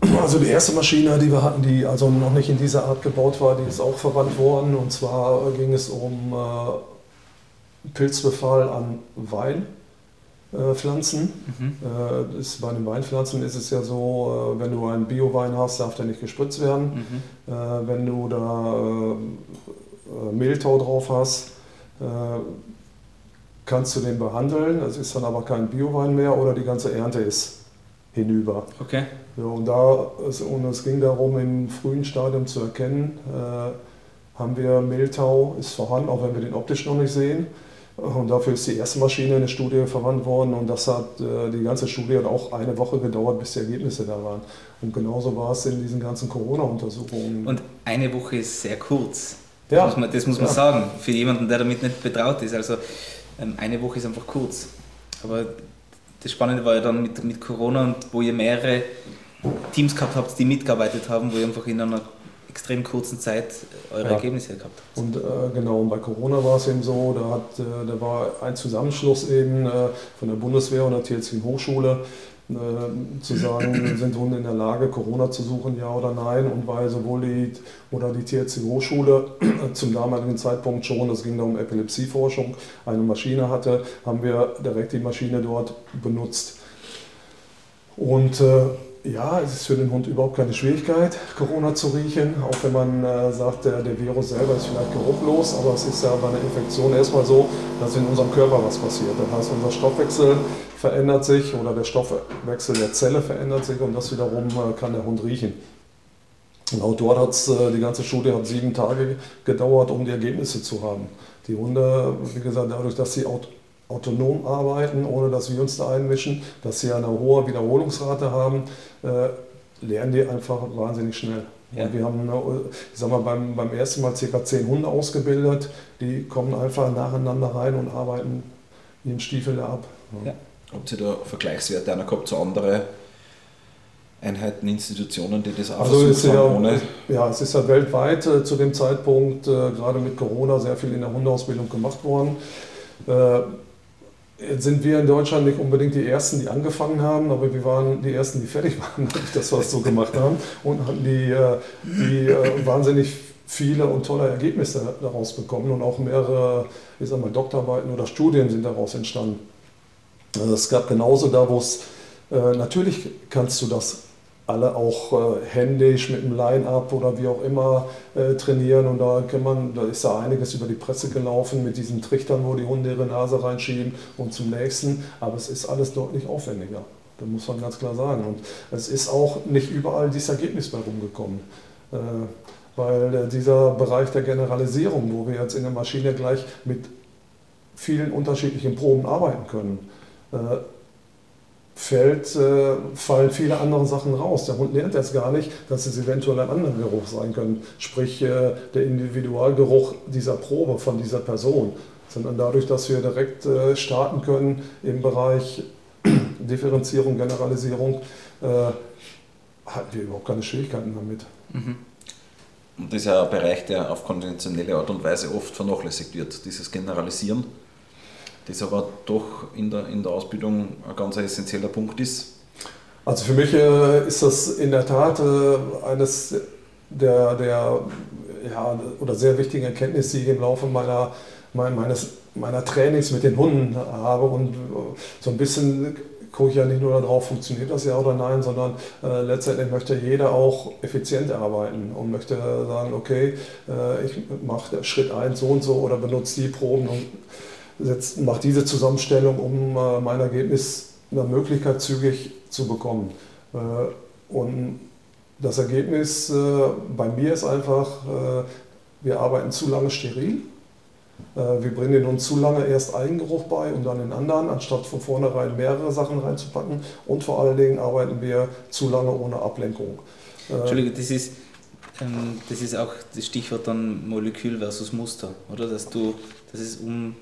also die erste Maschine, die wir hatten, die also noch nicht in dieser Art gebaut war, die ist auch verwandt worden. Und zwar ging es um äh, Pilzbefall an Weinpflanzen. Mhm. Äh, bei den Weinpflanzen ist es ja so, äh, wenn du einen Bio-Wein hast, darf der nicht gespritzt werden. Mhm. Äh, wenn du da äh, Mehltau drauf hast, kannst du den behandeln. Es ist dann aber kein Biowein mehr oder die ganze Ernte ist hinüber. Okay. Ja, und, da, und es ging darum, im frühen Stadium zu erkennen, äh, haben wir Mehltau, ist vorhanden, auch wenn wir den optisch noch nicht sehen. Und dafür ist die erste Maschine in der Studie verwandt worden und das hat äh, die ganze Studie hat auch eine Woche gedauert, bis die Ergebnisse da waren. Und genauso war es in diesen ganzen Corona-Untersuchungen. Und eine Woche ist sehr kurz. Ja. Das muss man, das muss man ja. sagen, für jemanden, der damit nicht betraut ist. Also eine Woche ist einfach kurz. Aber das Spannende war ja dann mit, mit Corona und wo ihr mehrere Teams gehabt habt, die mitgearbeitet haben, wo ihr einfach in einer extrem kurzen Zeit eure ja. Ergebnisse gehabt habt. Und äh, genau, und bei Corona war es eben so, da, hat, äh, da war ein Zusammenschluss eben äh, von der Bundeswehr und der THC Hochschule äh, zu sagen, sind Hunde in der Lage, Corona zu suchen, ja oder nein. Und weil sowohl die oder die THC Hochschule zum damaligen Zeitpunkt schon, es ging da um Epilepsieforschung, eine Maschine hatte, haben wir direkt die Maschine dort benutzt. Und äh, Ja, es ist für den Hund überhaupt keine Schwierigkeit, Corona zu riechen, auch wenn man äh, sagt, der, der, Virus selber ist vielleicht geruchlos, aber es ist ja bei einer Infektion erstmal so, dass in unserem Körper was passiert. Das heißt, unser Stoffwechsel verändert sich oder der Stoffwechsel der Zelle verändert sich und das wiederum äh, kann der Hund riechen. Auch dort hat äh, die ganze Studie hat sieben Tage gedauert, um die Ergebnisse zu haben. Die Hunde, wie gesagt, dadurch, dass sie autonom arbeiten, ohne dass wir uns da einmischen, dass sie eine hohe Wiederholungsrate haben, äh, lernen die einfach wahnsinnig schnell. Ja. Und wir haben, ich sag mal, beim, beim ersten Mal ca. zehn Hunde ausgebildet, die kommen einfach nacheinander rein und arbeiten wie ein Stiefel ab. Ja. Habt ihr da Vergleichswerte einer gehabt zu anderen Einheiten, Institutionen, die das auch also ja, ohne ja, es ist ja weltweit äh, zu dem Zeitpunkt, äh, gerade mit Corona, sehr viel in der Hundeausbildung gemacht worden. Äh, Jetzt sind wir in Deutschland nicht unbedingt die Ersten, die angefangen haben, aber wir waren die Ersten, die fertig waren, das was so gemacht haben und hatten die, äh, die äh, wahnsinnig viele und tolle Ergebnisse daraus bekommen und auch mehrere, ich sag mal, Doktorarbeiten oder Studien sind daraus entstanden. Also es gab genauso da, wo es, äh, natürlich kannst du das alle auch äh, händisch mit dem Line-Up oder wie auch immer äh, trainieren. Und da kann man, da ist ja einiges über die Presse gelaufen mit diesen Trichtern, wo die Hunde ihre Nase reinschieben und zum nächsten. Aber es ist alles deutlich aufwendiger. Da muss man ganz klar sagen. Und es ist auch nicht überall dieses Ergebnis bei rumgekommen. Äh, weil äh, dieser Bereich der Generalisierung, wo wir jetzt in der Maschine gleich mit vielen unterschiedlichen Proben arbeiten können, äh, fällt, äh, fallen viele andere Sachen raus. Der Hund lernt jetzt gar nicht, dass es eventuell ein anderer Geruch sein können, sprich äh, der Individualgeruch dieser Probe von dieser Person, sondern dadurch, dass wir direkt äh, starten können im Bereich Differenzierung, Generalisierung, hatten wir überhaupt keine Schwierigkeiten damit. Mhm. Und das ist ja ein Bereich, der auf konventionelle Art und Weise oft vernachlässigt wird, dieses Generalisieren das aber doch in der, in der Ausbildung ein ganz essentieller Punkt ist? Also für mich äh, ist das in der Tat äh, eines der, der ja, oder sehr wichtigen Erkenntnisse, die ich im Laufe meiner, meines, meiner Trainings mit den Hunden habe. Und so ein bisschen gucke ich ja nicht nur darauf, funktioniert das ja oder nein, sondern äh, letztendlich möchte jeder auch effizient arbeiten und möchte sagen, okay, äh, ich mache Schritt 1 so und so oder benutze die Proben und setzt, macht diese Zusammenstellung, um äh, mein Ergebnis nach Möglichkeit zügig zu bekommen. Äh, und das Ergebnis äh, bei mir ist einfach, äh, wir arbeiten zu lange steril. Äh, wir bringen uns zu lange erst einen Geruch bei und dann den anderen, anstatt von vornherein mehrere Sachen reinzupacken. Und vor allen Dingen arbeiten wir zu lange ohne Ablenkung. Entschuldige, das ist, ähm, das ist auch das Stichwort dann Molekül versus Muster, oder? Dass du, das ist um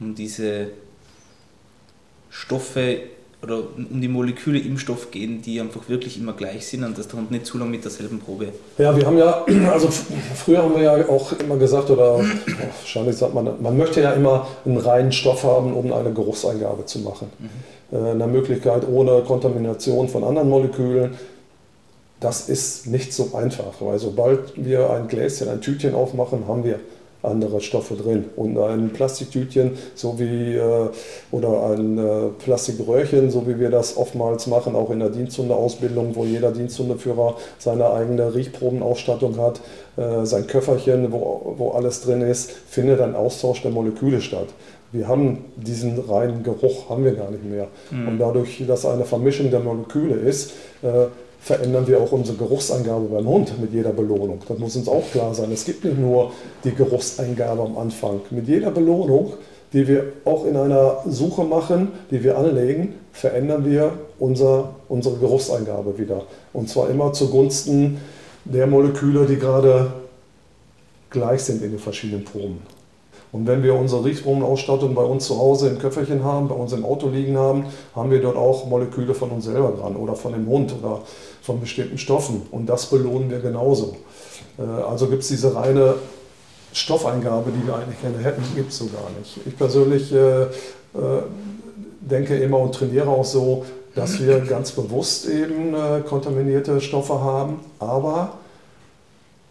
um diese Stoffe oder um die Moleküle im Stoff gehen, die einfach wirklich immer gleich sind und der Hund nicht zu lange mit derselben Probe. Ja, wir haben ja, also früher haben wir ja auch immer gesagt, oder wahrscheinlich sagt man, man möchte ja immer einen reinen Stoff haben, um eine Geruchseingabe zu machen. Mhm. Äh, eine Möglichkeit ohne Kontamination von anderen Molekülen. Das ist nicht so einfach, weil sobald wir ein Gläschen, ein Tütchen aufmachen, haben wir andere Stoffe drin. Und ein Plastiktütchen, so wie, äh, oder ein äh, Plastikröhrchen, so wie wir das oftmals machen, auch in der Diensthundeausbildung, wo jeder Diensthundeführer seine eigene Riechprobenausstattung hat, äh, sein Köfferchen, wo, wo alles drin ist, findet ein Austausch der Moleküle statt. Wir haben diesen reinen Geruch, haben wir gar nicht mehr. Mhm. Und dadurch, dass eine Vermischung der Moleküle ist, äh, verändern wir auch unsere Geruchseingabe beim Hund mit jeder Belohnung. Das muss uns auch klar sein. Es gibt nicht nur die Geruchseingabe am Anfang. Mit jeder Belohnung, die wir auch in einer Suche machen, die wir anlegen, verändern wir unser, unsere Geruchseingabe wieder. Und zwar immer zugunsten der Moleküle, die gerade gleich sind in den verschiedenen Proben. Und wenn wir unsere Riechprobenausstattung bei uns zu Hause im Köfferchen haben, bei uns im Auto liegen haben, haben wir dort auch Moleküle von uns selber dran oder von dem Hund oder von bestimmten Stoffen. Und das belohnen wir genauso. Äh, also gibt es diese reine Stoffeingabe, die wir eigentlich gerne hätten, gibt es so gar nicht. Ich persönlich äh, äh, denke immer und trainiere auch so, dass wir ganz bewusst eben äh, kontaminierte Stoffe haben, aber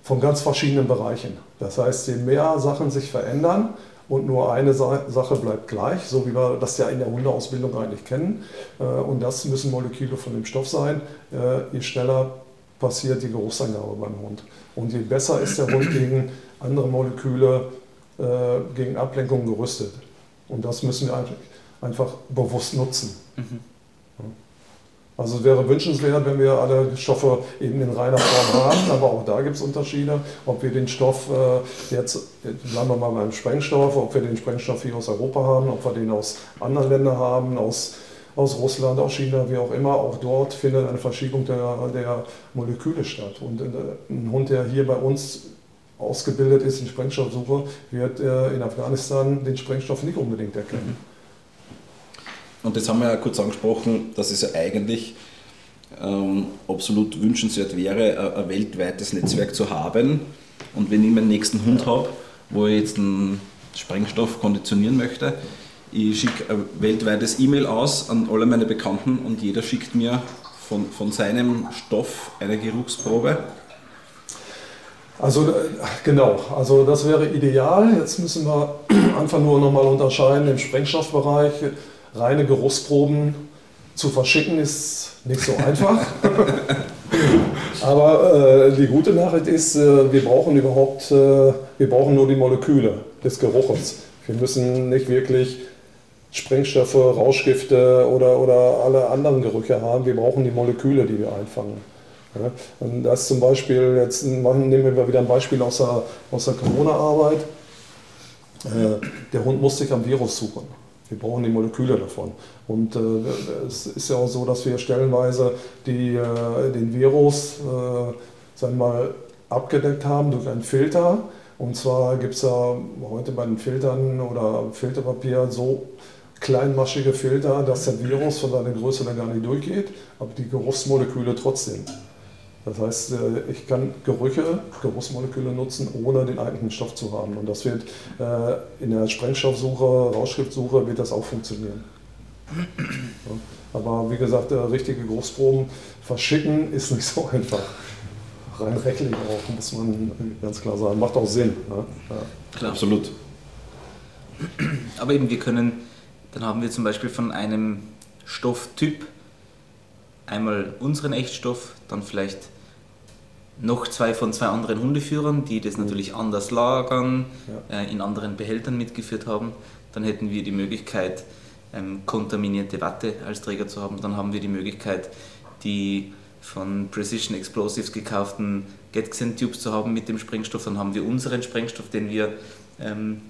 von ganz verschiedenen Bereichen. Das heißt, je mehr Sachen sich verändern und nur eine Sache bleibt gleich, so wie wir das ja in der Hundeausbildung eigentlich kennen. Äh, und das müssen Moleküle von dem Stoff sein. Äh, je schneller passiert die Geruchsangabe beim Hund. Und je besser ist der Hund gegen andere Moleküle, äh, gegen Ablenkung gerüstet. Und das müssen wir einfach bewusst nutzen. Mhm. Also es wäre wünschenswert, wenn wir alle Stoffe eben in reiner Form haben, aber auch da gibt es Unterschiede, ob wir den Stoff äh, jetzt, bleiben wir mal beim Sprengstoff, ob wir den Sprengstoff hier aus Europa haben, ob wir den aus anderen Ländern haben, aus, aus Russland, aus China, wie auch immer. Auch dort findet eine Verschiebung der, der Moleküle statt. Und äh, ein Hund, der hier bei uns ausgebildet ist in Sprengstoffsuche, wird äh, in Afghanistan den Sprengstoff nicht unbedingt erkennen. Und das haben wir ja kurz angesprochen, dass es ja eigentlich ähm, absolut wünschenswert wäre, ein, ein, weltweites Netzwerk zu haben. Und wenn ich meinen nächsten Hund habe, wo ich jetzt einen Sprengstoff konditionieren möchte, ich schicke ein weltweites E-Mail aus an alle meine Bekannten und jeder schickt mir von, von seinem Stoff eine Geruchsprobe. Also genau, also das wäre ideal. Jetzt müssen wir einfach nur nochmal unterscheiden im Sprengstoffbereich reine Geruchsproben zu verschicken ist nicht so einfach. Aber äh, die gute Nachricht ist, äh, wir brauchen überhaupt, äh, wir brauchen nur die Moleküle des Geruches. Wir müssen nicht wirklich Sprengstoffe, Rauschgifte oder, oder alle anderen Gerüche haben. Wir brauchen die Moleküle, die wir einfangen. Ja, und das zum Beispiel, jetzt nehmen wir wieder ein Beispiel aus der, aus der Corona-Arbeit. Äh, der Hund muss sich am Virus suchen. Wir brauchen die Moleküle davon. Und äh, es ist ja auch so, dass wir stellenweise die, äh, den Virus äh, sagen mal, abgedeckt haben durch einen Filter. Und zwar gibt es ja heute bei den Filtern oder Filterpapier so kleinmaschige Filter, dass der Virus von seiner Größe dann gar nicht durchgeht, aber die Geruchsmoleküle trotzdem. Das heißt, äh, ich kann Gerüche, Geruchsmoleküle nutzen, ohne den eigentlichen Stoff zu haben. Und das wird äh, in der Sprengstoffsuche, Rauschgiftsuche, wird das auch funktionieren. Aber wie gesagt, äh, richtige Geruchsproben verschicken ist nicht so einfach. Rein rechtlich auch, muss man ganz klar sagen. Macht auch Sinn. Ne? Ja. Absolut. Aber eben, wir können, dann haben wir zum Beispiel von einem Stofftyp einmal unseren Echtstoff, dann vielleicht noch zwei von zwei anderen Hundeführern, die das natürlich anders lagern, ja. äh, in anderen Behältern mitgeführt haben. Dann hätten wir die Möglichkeit, ähm, kontaminierte Watte als Träger zu haben. Dann haben wir die Möglichkeit, die von Precision Explosives gekauften Getxen Tubes zu haben mit dem Sprengstoff. Dann haben wir unseren Sprengstoff, den wir ähm,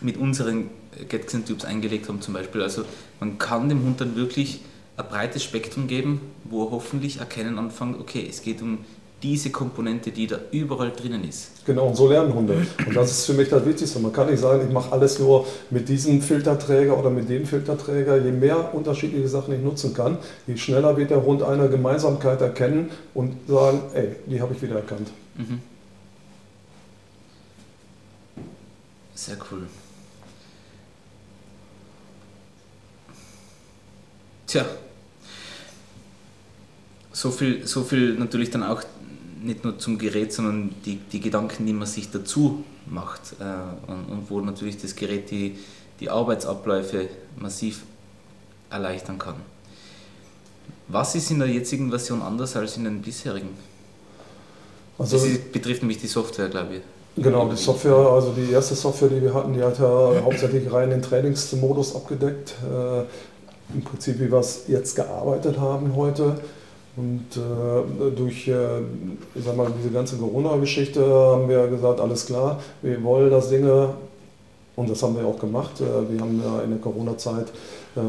mit unseren Getxen Tubes eingelegt haben zum Beispiel. Also man kann dem Hund dann wirklich ein breites Spektrum geben, wo er hoffentlich erkennen anfängt, okay, es geht um diese Komponente, die da überall drinnen ist. Genau, und so lernen Hunde. Und das ist für mich das Wichtigste. Man kann nicht sagen, ich mache alles nur mit diesem Filterträger oder mit dem Filterträger. Je mehr unterschiedliche Sachen ich nutzen kann, je schneller wird der Hund eine Gemeinsamkeit erkennen und sagen, ey, die habe ich wieder erkannt. Mhm. Sehr cool. Tja, so viel, so viel natürlich dann auch nicht nur zum Gerät, sondern die, die Gedanken, die man sich dazu macht äh, und, und, wo natürlich das Gerät die, die Arbeitsabläufe massiv erleichtern kann. Was ist in der jetzigen Version anders als in den bisherigen? Also, das ist, betrifft nämlich die Software, glaube ich. Genau, die Software, also die erste Software, die wir hatten, die hat ja hauptsächlich rein den Trainingsmodus abgedeckt. Äh, Im Prinzip, wie wir es jetzt gearbeitet haben heute. Und äh, durch äh, ich sag mal, diese ganze Corona-Geschichte haben wir gesagt, alles klar, wir wollen das Ding, und das haben wir auch gemacht. Äh, wir haben in der Corona-Zeit äh,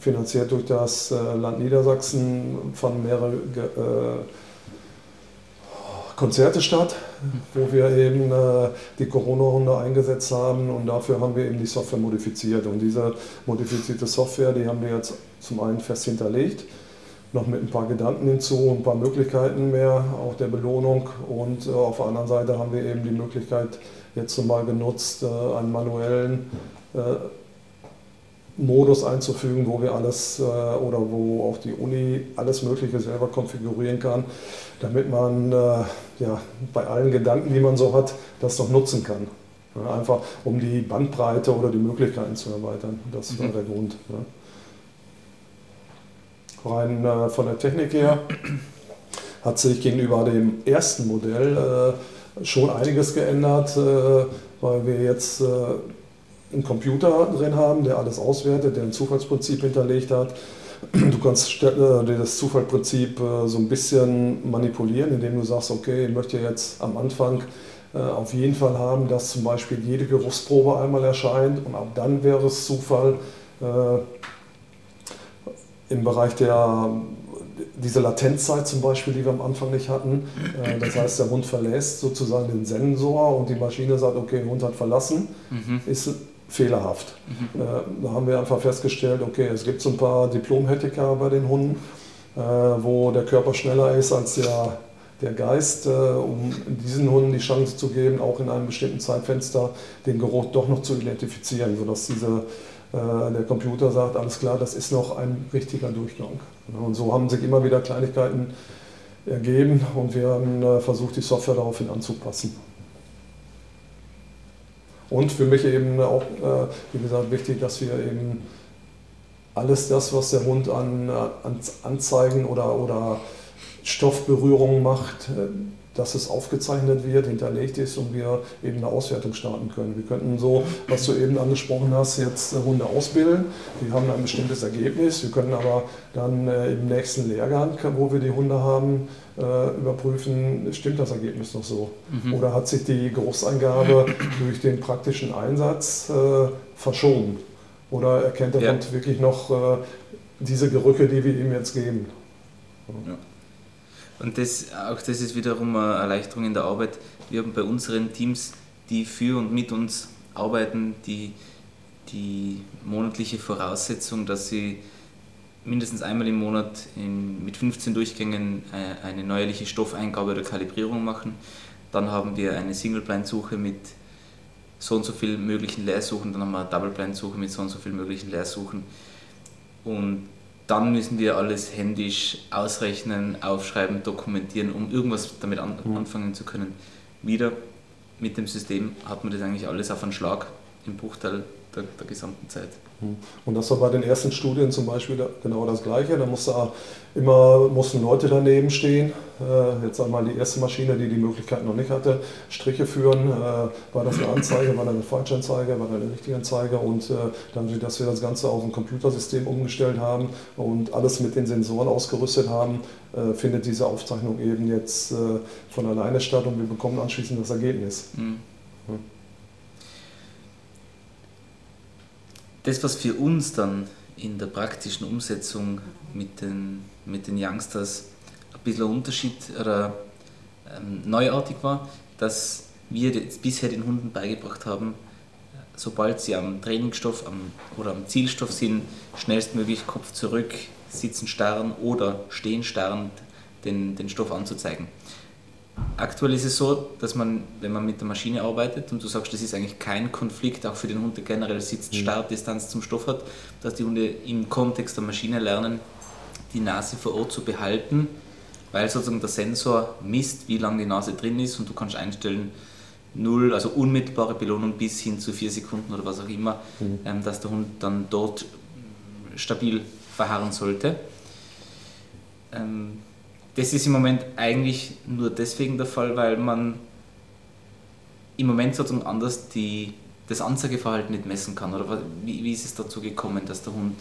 finanziert durch das äh, Land Niedersachsen fanden mehrere äh, Konzerte statt, wo wir eben die Corona-Hunde eingesetzt haben und dafür haben wir eben die Software modifiziert. Und diese modifizierte Software, die haben wir jetzt zum einen fest hinterlegt noch mit ein paar Gedanken hinzu, ein paar Möglichkeiten mehr, auch der Belohnung. Und äh, auf der anderen Seite haben wir eben die Möglichkeit jetzt mal genutzt, äh, einen manuellen äh, Modus einzufügen, wo wir alles äh, oder wo auch die Uni alles Mögliche selber konfigurieren kann, damit man äh, ja, bei allen Gedanken, die man so hat, das doch nutzen kann. Ja, einfach um die Bandbreite oder die Möglichkeiten zu erweitern. Das war Mhm. der Grund. Ja. Rein äh, von der Technik her hat sich gegenüber dem ersten Modell äh, schon einiges geändert, äh, weil wir jetzt äh, einen Computer drin haben, der alles auswertet, der ein Zufallsprinzip hinterlegt hat. Du kannst äh, das Zufallsprinzip äh, so ein bisschen manipulieren, indem du sagst, okay, ich möchte jetzt am Anfang auf jeden Fall haben, dass zum Beispiel jede Geruchsprobe einmal erscheint und ab dann wäre es Zufall im Bereich der diese Latenzzeit zum Beispiel, die wir am Anfang nicht hatten. Äh, Das heißt, der Hund verlässt sozusagen den Sensor und die Maschine sagt, okay, der Hund hat verlassen, Mhm. ist fehlerhaft. Äh, Da haben wir einfach festgestellt, okay, es gibt so ein paar Diplom-Hetiker bei den Hunden, äh, wo der Körper schneller ist als der, der Geist, um diesen Hunden die Chance zu geben, auch in einem bestimmten Zeitfenster den Geruch doch noch zu identifizieren, sodass diese, der Computer sagt, alles klar, das ist noch ein richtiger Durchgang. Und so haben sich immer wieder Kleinigkeiten ergeben und wir haben äh, versucht, die Software daraufhin anzupassen. Und für mich eben auch, äh, wie gesagt, wichtig, dass wir eben alles das, was der Hund an, äh, an Anzeigen oder, oder Stoffberührungen macht, äh, dass es aufgezeichnet wird, hinterlegt ist und wir eben eine Auswertung starten können. Wir könnten so, was du eben angesprochen hast, jetzt Hunde ausbilden. Die haben ein bestimmtes Ergebnis. Wir können aber dann äh, im nächsten Lehrgang, wo wir die Hunde haben, äh, überprüfen, stimmt das Ergebnis noch so? Mhm. Oder hat sich die Geruchseingabe durch den praktischen Einsatz äh, verschoben? Oder erkennt der Ja. Hund wirklich noch diese Gerücke, die wir ihm jetzt geben? Und das, auch das ist wiederum eine Erleichterung in der Arbeit. Wir haben bei unseren Teams, die für und mit uns arbeiten, die, die monatliche Voraussetzung, dass sie mindestens einmal im Monat in, mit 15 Durchgängen äh, eine neuerliche Stoffeingabe oder Kalibrierung machen. Dann haben wir eine Single-Blind-Suche mit so und so viel möglichen Leersuchen, dann haben wir eine Double-Blind-Suche mit so und so viel möglichen Leersuchen. Und dann müssen wir alles händisch ausrechnen, aufschreiben, dokumentieren, um irgendwas damit an, Mhm. anfangen zu können. Wieder mit dem System hat man das eigentlich alles auf einen Schlag im Bruchteil der, der gesamten Zeit. Und das war bei den ersten Studien zum Beispiel genau das Gleiche. Da musste immer mussten Leute daneben stehen. Äh, Jetzt einmal die erste Maschine, die die Möglichkeit noch nicht hatte, Striche führen. Äh, War das eine Anzeige, war das eine Falschanzeige, war das eine richtige Anzeige? Und äh, dann, dass wir das Ganze auf ein Computersystem umgestellt haben und alles mit den Sensoren ausgerüstet haben, findet diese Aufzeichnung eben jetzt von alleine statt und wir bekommen anschließend das Ergebnis. Mhm. Das, was für uns dann in der praktischen Umsetzung mit den, mit den Youngsters ein bisschen Unterschied oder ähm, neuartig war, dass wir bisher den Hunden beigebracht haben, sobald sie am Trainingsstoff am, oder am Zielstoff sind, schnellstmöglich Kopf zurück, sitzen starren oder stehen starrend den, den Stoff anzuzeigen. Aktuell ist es so, dass man, wenn man mit der Maschine arbeitet und du sagst, das ist eigentlich kein Konflikt, auch für den Hund, der generell sitzt, Mhm. Startdistanz zum Stoff hat, dass die Hunde im Kontext der Maschine lernen, die Nase vor Ort zu behalten, weil sozusagen der Sensor misst, wie lange die Nase drin ist und du kannst einstellen, null, also unmittelbare Belohnung bis hin zu vier Sekunden oder was auch immer, Mhm. ähm, dass der Hund dann dort stabil verharren sollte. Ähm, das ist im Moment eigentlich nur deswegen der Fall, weil man im Moment sozusagen anders die, das Anzeigeverhalten nicht messen kann. Oder wie, wie ist es dazu gekommen, dass der Hund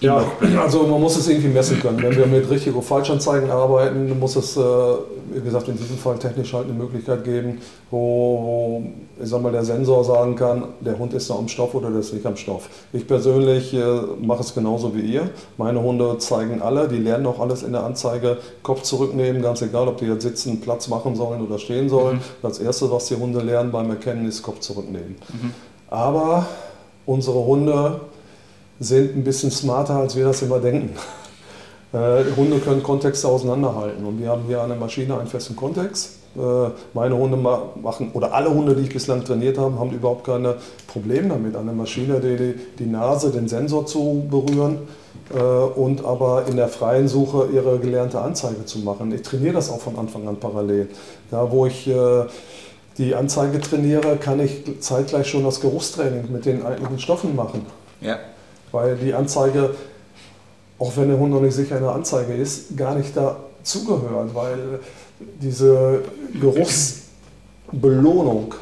Ja, also man muss es irgendwie messen können. Wenn wir mit Richtig- und Falschanzeigen arbeiten, muss es, äh, wie gesagt, in diesem Fall technisch halt eine Möglichkeit geben, wo, ich sag mal, der Sensor sagen kann, der Hund ist noch am Stoff oder der ist nicht am Stoff. Ich persönlich äh, mache es genauso wie ihr. Meine Hunde zeigen alle, die lernen auch alles in der Anzeige. Kopf zurücknehmen, ganz egal, ob die jetzt sitzen, Platz machen sollen oder stehen sollen. Mhm. Das Erste, was die Hunde lernen beim Erkennen, ist Kopf zurücknehmen. Mhm. Aber unsere Hunde sind ein bisschen smarter, als wir das immer denken. Äh, Hunde können Kontexte auseinanderhalten und wir haben hier an der Maschine einen festen Kontext. Äh, meine Hunde ma machen, oder alle Hunde, die ich bislang trainiert habe, haben überhaupt keine Probleme damit, an der Maschine die, die, Nase, den Sensor zu berühren äh, und aber in der freien Suche ihre gelernte Anzeige zu machen. Ich trainiere das auch von Anfang an parallel. Da, wo ich die Anzeige trainiere, kann ich zeitgleich schon das Geruchstraining mit den eigentlichen Stoffen machen. Ja. Weil die Anzeige, auch wenn der Hund noch nicht sicher in der Anzeige ist, gar nicht dazugehört, weil diese Geruchsbelohnung,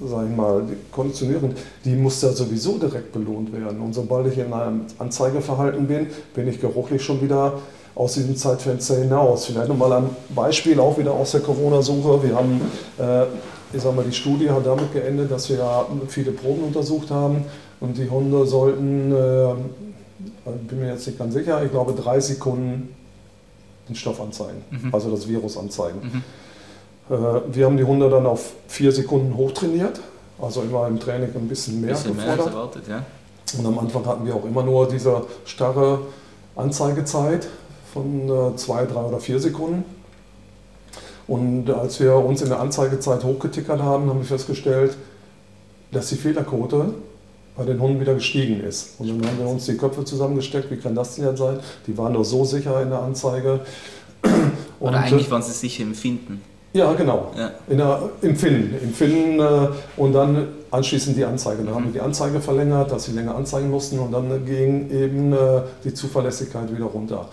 sag ich mal, die Konditionierung, die muss ja sowieso direkt belohnt werden. Und sobald ich in einem Anzeigeverhalten bin, bin ich geruchlich schon wieder aus diesem Zeitfenster hinaus. Vielleicht nochmal ein Beispiel auch wieder aus der Corona-Suche. Wir haben, äh, ich sag mal, die Studie hat damit geendet, dass wir viele Proben untersucht haben und die Hunde sollten, äh, bin mir jetzt nicht ganz sicher, ich glaube drei Sekunden den Stoff anzeigen, mhm. also das Virus anzeigen. Mhm. Äh, wir haben die Hunde dann auf vier Sekunden hochtrainiert, also immer im Training ein bisschen mehr bisschen gefordert. Mehr erwartet, ja. Und am Anfang hatten wir auch immer nur diese starre Anzeigezeit von äh, zwei, drei oder vier Sekunden. Und als wir uns in der Anzeigezeit hochgetickert haben, haben wir festgestellt, dass die Fehlerquote bei den Hunden wieder gestiegen ist. Und dann haben wir uns die Köpfe zusammengesteckt, wie kann das denn jetzt sein? Die waren doch so sicher in der Anzeige. Und Oder eigentlich waren sie sicher im Finden. Ja, genau. Ja. In der, Im Finden. Im Finden äh, und dann anschließend die Anzeige. Dann mhm. haben wir die Anzeige verlängert, dass sie länger anzeigen mussten und dann ging eben äh, die Zuverlässigkeit wieder runter.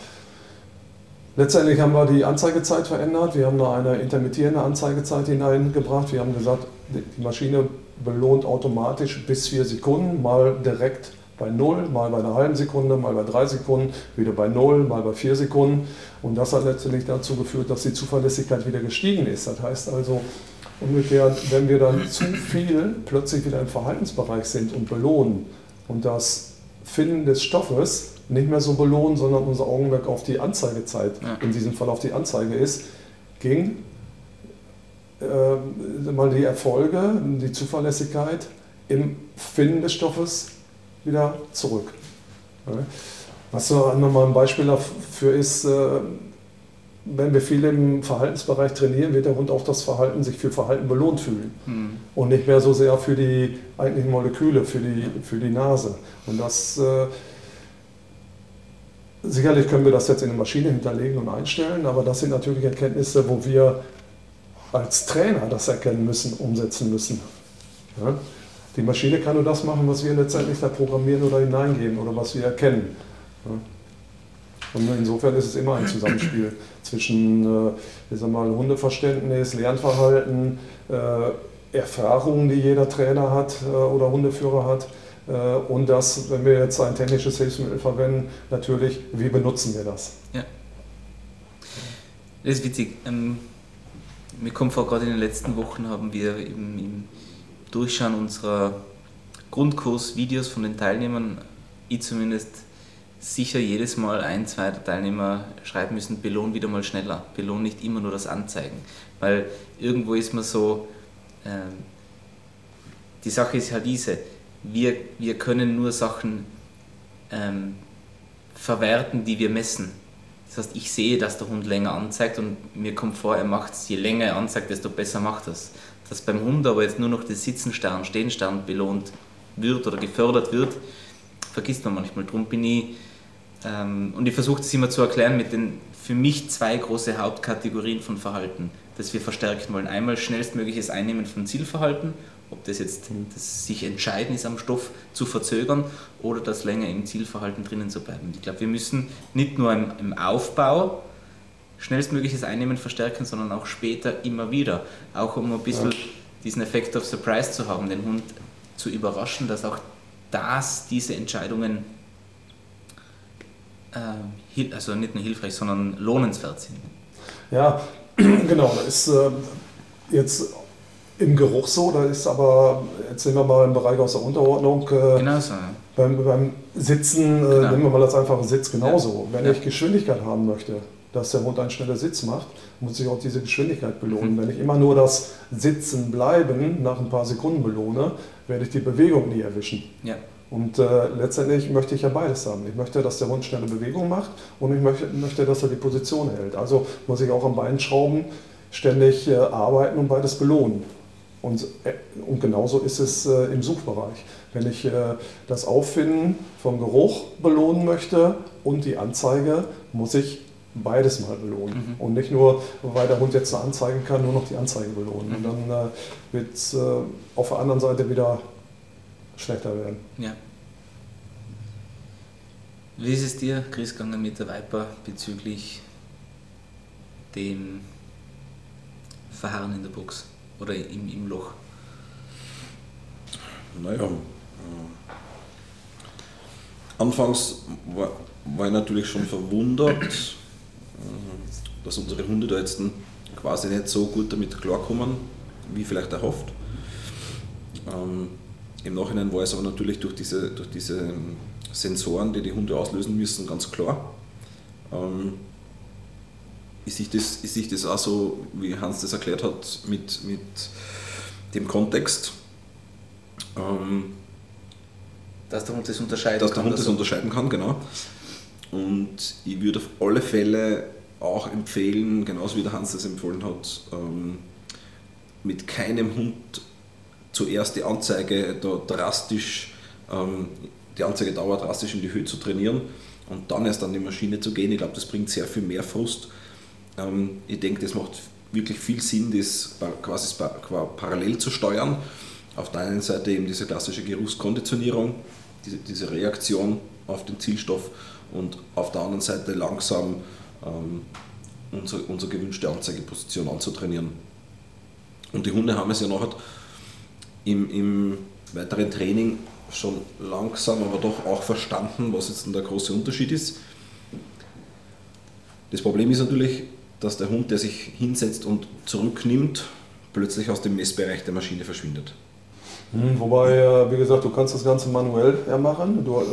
Letztendlich haben wir die Anzeigezeit verändert. Wir haben da eine intermittierende Anzeigezeit hineingebracht. Wir haben gesagt, die Maschine belohnt automatisch bis vier Sekunden, mal direkt bei 0, mal bei einer halben Sekunde, mal bei drei Sekunden, wieder bei 0, mal bei vier Sekunden. Und das hat letztendlich dazu geführt, dass die Zuverlässigkeit wieder gestiegen ist. Das heißt also, umgekehrt, wenn wir dann zu viel plötzlich wieder im Verhaltensbereich sind und belohnen und das Finden des Stoffes nicht mehr so belohnen, sondern unser Augenmerk auf die Anzeigezeit, in diesem Fall auf die Anzeige ist, ging äh, mal die Erfolge, die Zuverlässigkeit im Finden des Stoffes wieder zurück. Was so nochmal ein Beispiel dafür ist, äh, wenn wir viel im Verhaltensbereich trainieren, wird der Hund auch das Verhalten, sich für Verhalten belohnt fühlen. Mhm. Und nicht mehr so sehr für die eigentlichen Moleküle, für die, für die Nase. Und das äh, Sicherlich können wir das jetzt in eine Maschine hinterlegen und einstellen, aber das sind natürlich Erkenntnisse, wo wir als Trainer das erkennen müssen, umsetzen müssen. Ja? Die Maschine kann nur das machen, was wir letztendlich da programmieren oder hineingeben oder was wir erkennen. Ja? Und insofern ist es immer ein Zusammenspiel zwischen äh, ich sag mal, Hundeverständnis, Lernverhalten, äh, Erfahrungen, die jeder Trainer hat äh, oder Hundeführer hat und das, wenn wir jetzt ein technisches Hilfsmittel verwenden, natürlich, wie benutzen wir das? Ja. Das ist witzig. Ähm, mir kommt vor, gerade in den letzten Wochen haben wir eben im Durchschauen unserer Grundkursvideos von den Teilnehmern, ich zumindest, sicher jedes Mal ein, zwei der Teilnehmer schreiben müssen, belohn wieder mal schneller, belohn nicht immer nur das Anzeigen. Weil irgendwo ist man so, ähm, die Sache ist halt diese, wir, wir können nur Sachen ähm, verwerten, die wir messen. Das heißt, ich sehe, dass der Hund länger anzeigt und mir kommt vor, er macht es, je länger er anzeigt, desto besser macht er es. Dass beim Hund aber jetzt nur noch der Sitzenstern, Stehenstern belohnt wird oder gefördert wird, vergisst man manchmal. Drum bin ich, ähm, und ich versuche das immer zu erklären mit den für mich zwei große Hauptkategorien von Verhalten, das wir verstärken wollen. Einmal schnellstmögliches Einnehmen von Zielverhalten ob das jetzt das sich entscheiden ist, am Stoff zu verzögern oder das länger im Zielverhalten drinnen zu bleiben. Ich glaube, wir müssen nicht nur im, Aufbau schnellstmögliches Einnehmen verstärken, sondern auch später immer wieder. Auch um ein bisschen diesen Effekt of Surprise zu haben, den Hund zu überraschen, dass auch das, diese Entscheidungen, äh, also nicht nur hilfreich, sondern lohnenswert sind. Ja, genau. Ist äh, jetzt im Geruch so, da ist aber, jetzt sind wir mal im Bereich aus der Unterordnung. Äh, genau so. Beim, beim Sitzen, äh, genau. nehmen wir mal als einfachen Sitz genauso. Ja. Wenn ja. ich Geschwindigkeit haben möchte, dass der Hund einen schneller Sitz macht, muss ich auch diese Geschwindigkeit belohnen. Mhm. Wenn ich immer nur das Sitzen bleiben nach ein paar Sekunden belohne, werde ich die Bewegung nie erwischen. Ja. Und äh, letztendlich möchte ich ja beides haben. Ich möchte, dass der Hund schnelle Bewegung macht und ich möchte, möchte dass er die Position hält. Also muss ich auch am Bein schrauben, ständig äh, arbeiten und beides belohnen. Und, äh, und genauso ist es äh, im Suchbereich. Wenn ich äh, das Auffinden vom Geruch belohnen möchte und die Anzeige, muss ich beides mal belohnen. Mhm. Und nicht nur, weil der Hund jetzt eine Anzeige kann, nur noch die Anzeige belohnen. Mhm. Und dann äh, wird es äh, auf der anderen Seite wieder schlechter werden. Ja. Wie ist es dir, Chris, gegangen mit der Viper bezüglich dem Verharren in der Box oder im, im Loch? Naja, äh, anfangs war, war ich natürlich schon verwundert, äh, dass unsere Hunde da jetzt quasi nicht so gut damit klarkommen, wie vielleicht erhofft. Ähm, Im Nachhinein war es aber natürlich durch diese, durch diese Sensoren, die die Hunde auslösen müssen, ganz klar. Ähm, ist sich, das, ist sich das auch so, wie Hans das erklärt hat, mit, mit dem Kontext? Ähm, dass der Hund das unterscheiden dass kann. Dass der Hund das unterscheiden kann, genau. Und ich würde auf alle Fälle auch empfehlen, genauso wie der Hans das empfohlen hat, ähm, mit keinem Hund zuerst die Anzeige da drastisch, ähm, die Anzeigedauer drastisch in die Höhe zu trainieren und dann erst an die Maschine zu gehen. Ich glaube, das bringt sehr viel mehr Frust. Ähm, ich denke, das macht wirklich viel Sinn, das quasi parallel zu steuern. Auf der einen Seite eben diese klassische Geruchskonditionierung, diese, diese Reaktion auf den Zielstoff und auf der anderen Seite langsam ähm, unsere, unsere gewünschte Anzeigeposition anzutrainieren. Und die Hunde haben es ja nachher im, im weiteren Training schon langsam, aber doch auch verstanden, was jetzt der große Unterschied ist. Das Problem ist natürlich, dass der Hund, der sich hinsetzt und zurücknimmt, plötzlich aus dem Messbereich der Maschine verschwindet. Hm, wobei, äh, wie gesagt, du kannst das Ganze manuell machen. Du äh,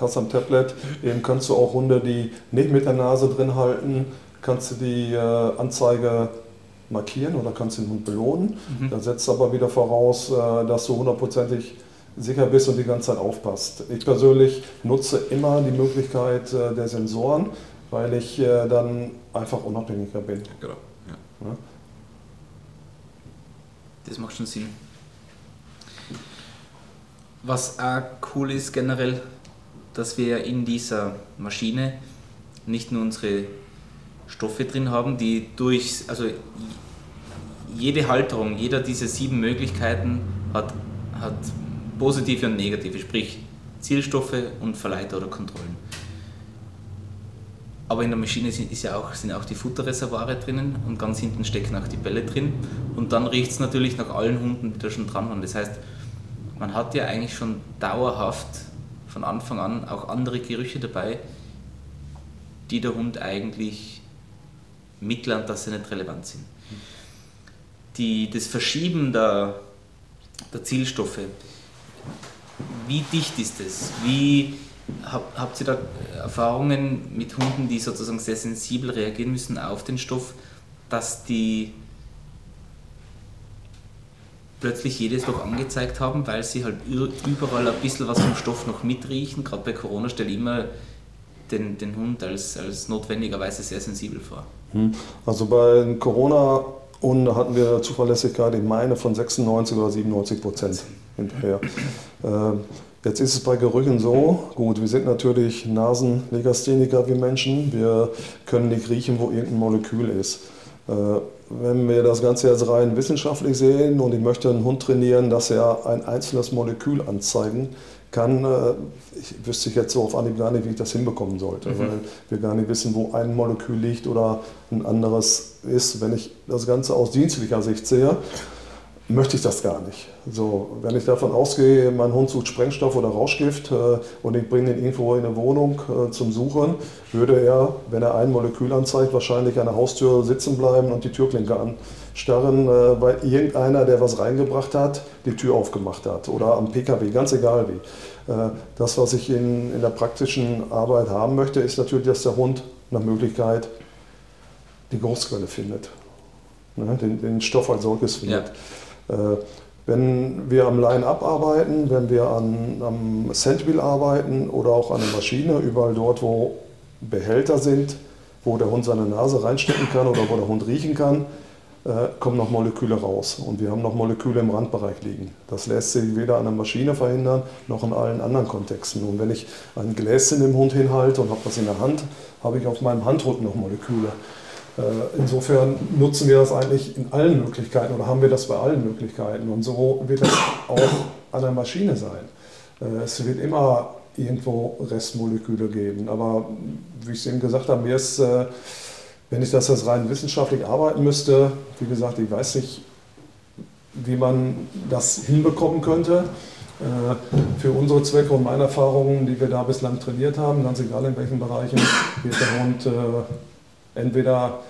hast am Tablet, eben kannst du auch Hunde, die nicht mit der Nase drin halten, kannst du die äh, Anzeige markieren oder kannst den Hund belohnen. Mhm. Da setzt aber wieder voraus, dass du hundertprozentig sicher bist und die ganze Zeit aufpasst. Ich persönlich nutze immer die Möglichkeit der Sensoren, weil ich dann einfach unabhängiger bin. Genau. Ja. Das macht schon Sinn. Was auch cool ist generell, dass wir in dieser Maschine nicht nur unsere Stoffe drin haben, die durch, also jede Halterung, jeder dieser sieben Möglichkeiten hat, hat positive und negative, sprich Zielstoffe und Verleiter oder Kontrollen. Aber in der Maschine sind, ist ja auch, sind auch die Futterreservoire drinnen und ganz hinten stecken auch die Bälle drin. Und dann riecht es natürlich nach allen Hunden, die da schon dran waren. Das heißt, man hat ja eigentlich schon dauerhaft von Anfang an auch andere Gerüche dabei, die der Hund eigentlich mitlernt, dass sie nicht relevant sind. Die, das Verschieben der, der Zielstoffe, wie dicht ist es? Wie hab, habt ihr da Erfahrungen mit Hunden, die sozusagen sehr sensibel reagieren müssen auf den Stoff, dass die plötzlich jedes Loch angezeigt haben, weil sie halt überall ein bisschen was vom Stoff noch mitriechen. Gerade bei Corona stelle ich immer den, den Hund als, als notwendigerweise sehr sensibel vor. Hm. Also bei Corona und hatten wir Zuverlässigkeit, ich meine, von 96 oder 97 Prozent hinterher. Jetzt ist es bei Gerüchen so, gut, wir sind natürlich Nasenlegastheniker wie Menschen, wir können nicht riechen, wo irgendein Molekül ist. Äh, wenn wir das Ganze jetzt rein wissenschaftlich sehen und ich möchte einen Hund trainieren, dass er ein einzelnes Molekül anzeigen kann, äh, ich wüsste ich jetzt so auf Anhieb gar nicht, wie ich das hinbekommen sollte, mhm. weil wir gar nicht wissen, wo ein Molekül liegt oder ein anderes ist. Wenn ich das Ganze aus dienstlicher Sicht sehe, möchte ich das gar nicht. So, wenn ich davon ausgehe, mein Hund sucht Sprengstoff oder Rauschgift äh, und ich bringe ihn irgendwo in eine Wohnung äh, zum Suchen, würde er, wenn er ein Molekül anzeigt, wahrscheinlich an der Haustür sitzen bleiben und die Türklinke anstarren, äh, weil irgendeiner, der was reingebracht hat, die Tür aufgemacht hat oder am PKW, ganz egal wie. Äh, das, was ich in, in der praktischen Arbeit haben möchte, ist natürlich, dass der Hund nach Möglichkeit die Geruchsquelle findet, ne, den, den Stoff als solches findet. Ja. Äh, wenn wir am Line-Up arbeiten, wenn wir an, am Sandwheel arbeiten oder auch an der Maschine, überall dort, wo Behälter sind, wo der Hund seine Nase reinstecken kann oder wo der Hund riechen kann, äh, kommen noch Moleküle raus. Und wir haben noch Moleküle im Randbereich liegen. Das lässt sich weder an der Maschine verhindern, noch in allen anderen Kontexten. Und wenn ich ein Gläschen im Hund hinhalte und habe das in der Hand, habe ich auf meinem Handrücken noch Moleküle. Äh, insofern nutzen wir das eigentlich in allen Möglichkeiten oder haben wir das bei allen Möglichkeiten. Und so wird es auch an der Maschine sein. Äh, es wird immer irgendwo Restmoleküle geben. Aber wie ich es eben gesagt habe, mir ist, äh, wenn ich das jetzt rein wissenschaftlich arbeiten müsste, wie gesagt, ich weiß nicht, wie man das hinbekommen könnte. Für unsere Zwecke und meine Erfahrungen, die wir da bislang trainiert haben, ganz egal in welchen Bereichen, wird der Hund entweder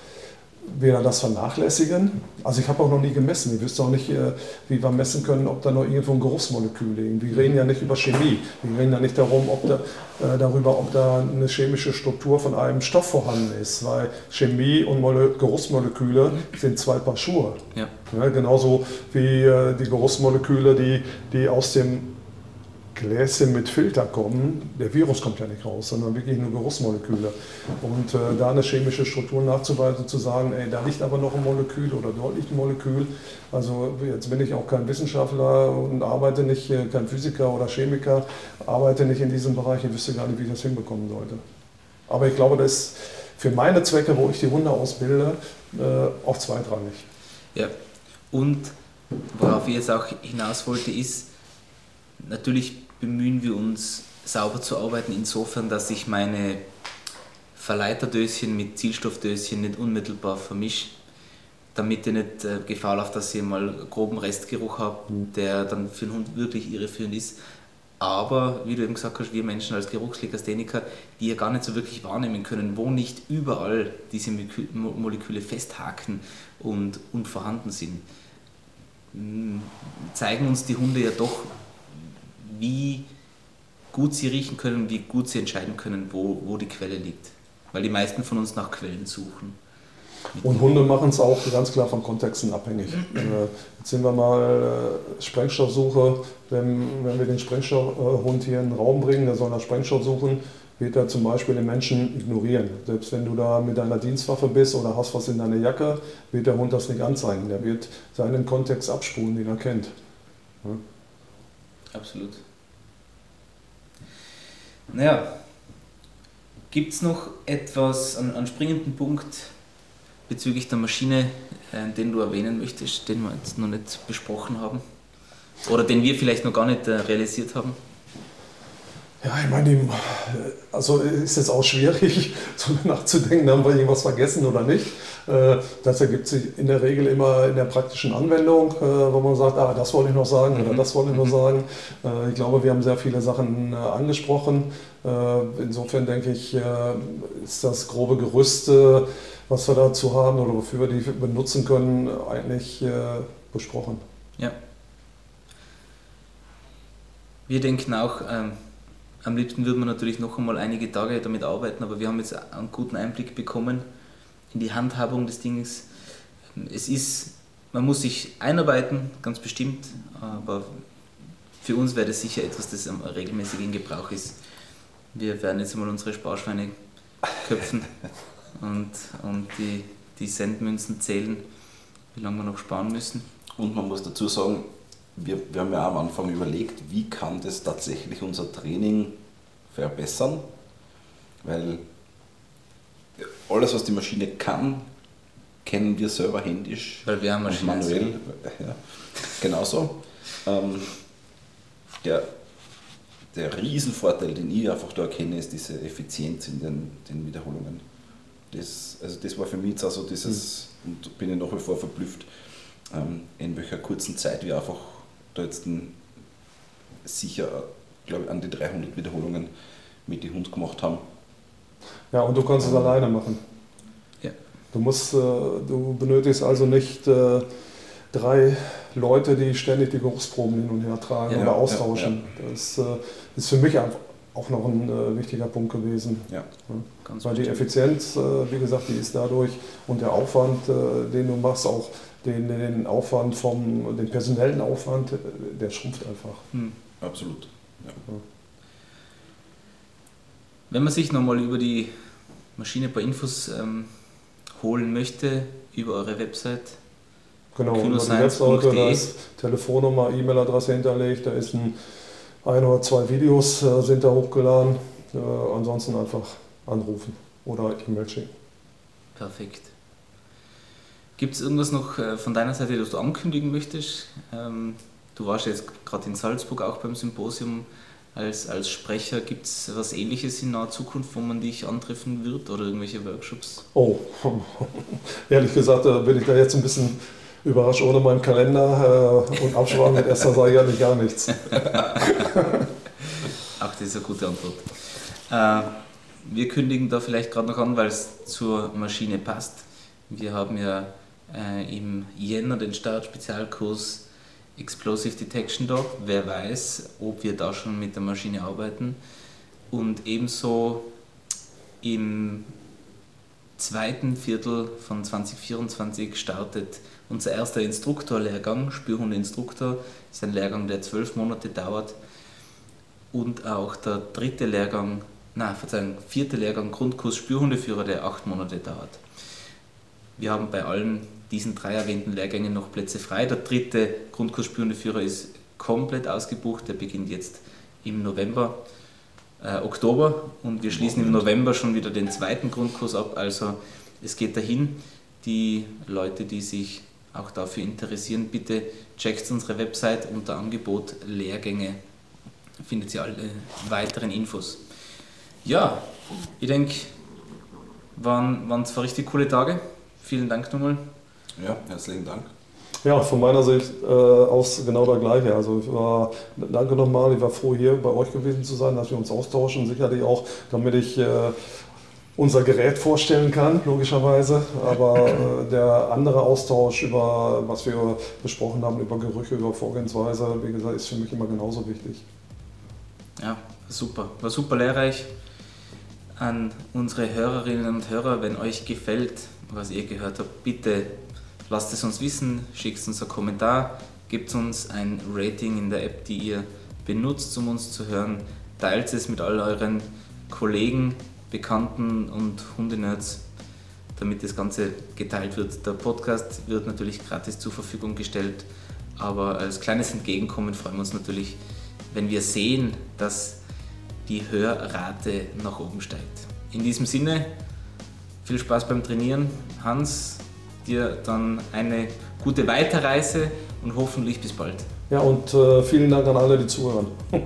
wir das vernachlässigen. Also ich habe auch noch nie gemessen. Ich wüsste auch nicht, äh, wie wir messen können, ob da noch irgendwo ein Geruchsmolekül liegt. Wir reden ja nicht über Chemie. Wir reden ja nicht darum, ob da, äh, darüber, ob da eine chemische Struktur von einem Stoff vorhanden ist. Weil Chemie und Mole Geruchsmoleküle sind zwei Paar Schuhe. Ja. Ja, genauso wie äh, die Geruchsmoleküle, die, die aus dem Gläschen mit Filter kommen, der Virus kommt ja nicht raus, sondern wirklich nur Geruchsmoleküle. Und äh, da eine chemische Struktur nachzuweisen, zu sagen, ey, da liegt aber noch ein Molekül oder dort liegt ein Molekül. Also jetzt bin ich auch kein Wissenschaftler und arbeite nicht, äh, kein Physiker oder Chemiker, arbeite nicht in diesem Bereich, ich wüsste gar nicht, wie ich das hinbekommen sollte. Aber ich glaube, das ist für meine Zwecke, wo ich die Hunde ausbilde, äh, auch zweitrangig. Ja, und worauf ich jetzt auch hinaus wollte, ist, natürlich bemühen wir uns sauber zu arbeiten, insofern, dass ich meine Verleiterdöschen mit Zielstoffdöschen nicht unmittelbar vermische, damit ich nicht äh, Gefahr laufe, dass ich mal groben Restgeruch habe, mhm. der dann für den Hund wirklich irreführend ist. Aber, wie du eben gesagt hast, wir Menschen als Geruchslegastheniker, die ja gar nicht so wirklich wahrnehmen können, wo nicht überall diese Moleküle festhaken und, und vorhanden sind, zeigen uns die Hunde ja doch wie gut sie riechen können, wie gut sie entscheiden können, wo, wo die Quelle liegt. Weil die meisten von uns nach Quellen suchen. Und Hunde machen es auch ganz klar von Kontexten abhängig. Äh, jetzt sind wir mal äh, Sprengstoffsuche. Wenn, wenn wir den Sprengstoffhund hier in den Raum bringen, der soll nach Sprengstoff suchen, wird er zum Beispiel den Menschen ignorieren. Selbst wenn du da mit deiner Dienstwaffe bist oder hast was in deiner Jacke, wird der Hund das nicht anzeigen. Der wird seinen Kontext abspulen, den er kennt. Absolut. Naja, gibt es noch etwas, an, an springenden Punkt bezüglich der Maschine, äh, den du erwähnen möchtest, den wir jetzt noch nicht besprochen haben? Oder den wir vielleicht noch gar nicht äh, realisiert haben? Ja, ich meine, also ist jetzt auch schwierig, so nachzudenken, haben wir irgendwas vergessen oder nicht. Äh, das ergibt sich in der Regel immer in der praktischen Anwendung, äh, wo man sagt, ah, das wollte ich noch sagen oder mhm. das wollte ich noch mhm. sagen. Äh, ich glaube, wir haben sehr viele Sachen angesprochen. Insofern denke ich, ist das grobe Gerüst, was wir dazu haben oder wofür wir die benutzen können, eigentlich besprochen. Ja. Wir denken auch, ähm am liebsten würde man natürlich noch einmal einige Tage damit arbeiten, aber wir haben jetzt einen guten Einblick bekommen in die Handhabung des Dings. Es ist, man muss sich einarbeiten, ganz bestimmt, aber für uns wäre das sicher etwas, das regelmäßig in Gebrauch ist. Wir werden jetzt einmal unsere Sparschweine köpfen und, und die, die Sendmünzen zählen, wie lange wir noch sparen müssen. Und man muss dazu sagen, wir, wir haben ja am Anfang überlegt, wie kann das tatsächlich unser Training verbessern, weil alles, was die Maschine kann, kennen wir selber händisch weil wir haben und manuell. Ja, genauso. Ähm, der, der Riesenvorteil, den ich einfach da erkenne, ist diese Effizienz in den, den Wiederholungen. Das, also das war für mich jetzt also dieses, mhm. und bin ich nach wie vor verblüfft, ähm, in welcher kurzen Zeit wir einfach da jetzt sicher, glaube ich, an die 300 Wiederholungen mit dem Hund gemacht haben. Ja, und du kannst es ähm, alleine machen. Ja. Du, musst, äh, du benötigst also nicht äh, drei Leute, die ständig die Geruchsproben hin und her tragen ja, oder austauschen. Ja, ja. Das äh, ist für mich einfach auch noch ein äh, wichtiger Punkt gewesen. Ja, Ganz Weil die Effizienz, äh, wie gesagt, die ist dadurch und der Aufwand, äh, den du machst, auch den, den Aufwand vom, den personellen Aufwand, äh, der schrumpft einfach. Hm. Absolut. Ja. Wenn man sich nochmal über die Maschine ein paar Infos ähm, holen möchte, über eure Website, Genau, über die Webseite, da ist Telefonnummer, E-Mail-Adresse hinterlegt, da ist ein, ein oder zwei Videos äh, sind da hochgeladen. Äh, ansonsten einfach anrufen oder E-Mail schicken. Perfekt. Gibt es irgendwas noch äh, von deiner Seite, das du ankündigen möchtest? Ähm, du warst jetzt gerade in Salzburg auch beim Symposium als, als Sprecher. Gibt es was Ähnliches in naher Zukunft, wo man dich antreffen wird oder irgendwelche Workshops? Oh, ehrlich gesagt bin ich da jetzt ein bisschen überrascht ohne meinen Kalender äh, und Absprachen mit Esther sage ich eigentlich gar nichts. Ach, das ist eine gute Antwort. Äh, wir kündigen da vielleicht gerade noch an, weil es zur Maschine passt. Wir haben ja äh, im Jänner den Start-Spezialkurs Explosive Detection da. Wer weiß, ob wir da schon mit der Maschine arbeiten. Und ebenso im zweiten Viertel von 2024 startet unser erster Instruktorlehrgang, Spürhundinstruktor. Das ist ein Lehrgang, der zwölf Monate dauert. Und auch der dritte Lehrgang, nein, Verzeihung, vierte Lehrgang Grundkurs Spürhundeführer, der acht Monate dauert. Wir haben bei allen diesen drei erwähnten Lehrgängen noch Plätze frei. Der dritte Grundkurs Spürhundeführer ist komplett ausgebucht, der beginnt jetzt im November, äh, Oktober und wir schließen im November schon wieder den zweiten Grundkurs ab. Also es geht dahin. Die Leute, die sich auch dafür interessieren, bitte checkt unsere Website unter Angebot Lehrgänge. Findet ihr alle weiteren Infos. Ja, ich denke, waren, waren zwei richtig coole Tage. Vielen Dank nochmal. Ja, herzlichen Dank. Ja, von meiner Sicht äh, aus genau das Gleiche. Also ich war, danke nochmal, ich war froh hier bei euch gewesen zu sein, dass wir uns austauschen. Sicherlich auch, damit ich äh, unser Gerät vorstellen kann, logischerweise. Aber äh, der andere Austausch über, was wir besprochen haben, über Gerüche, über Vorgehensweise, wie gesagt, ist für mich immer genauso wichtig. Ja, super. War super lehrreich. An unsere Hörerinnen und Hörer, wenn euch gefällt, was ihr gehört habt, bitte lasst es uns wissen, schickt uns einen Kommentar, gebt uns ein Rating in der App, die ihr benutzt, um uns zu hören. Teilt es mit all euren Kollegen, Bekannten und Hundenerds, damit das Ganze geteilt wird. Der Podcast wird natürlich gratis zur Verfügung gestellt, aber als kleines Entgegenkommen freuen wir uns natürlich, wenn wir sehen, dass die Hörrate nach oben steigt. In diesem Sinne, viel Spaß beim Trainieren. Hans, dir dann eine gute Weiterreise und hoffentlich bis bald. Ja, und äh, vielen Dank an alle, die zuhören.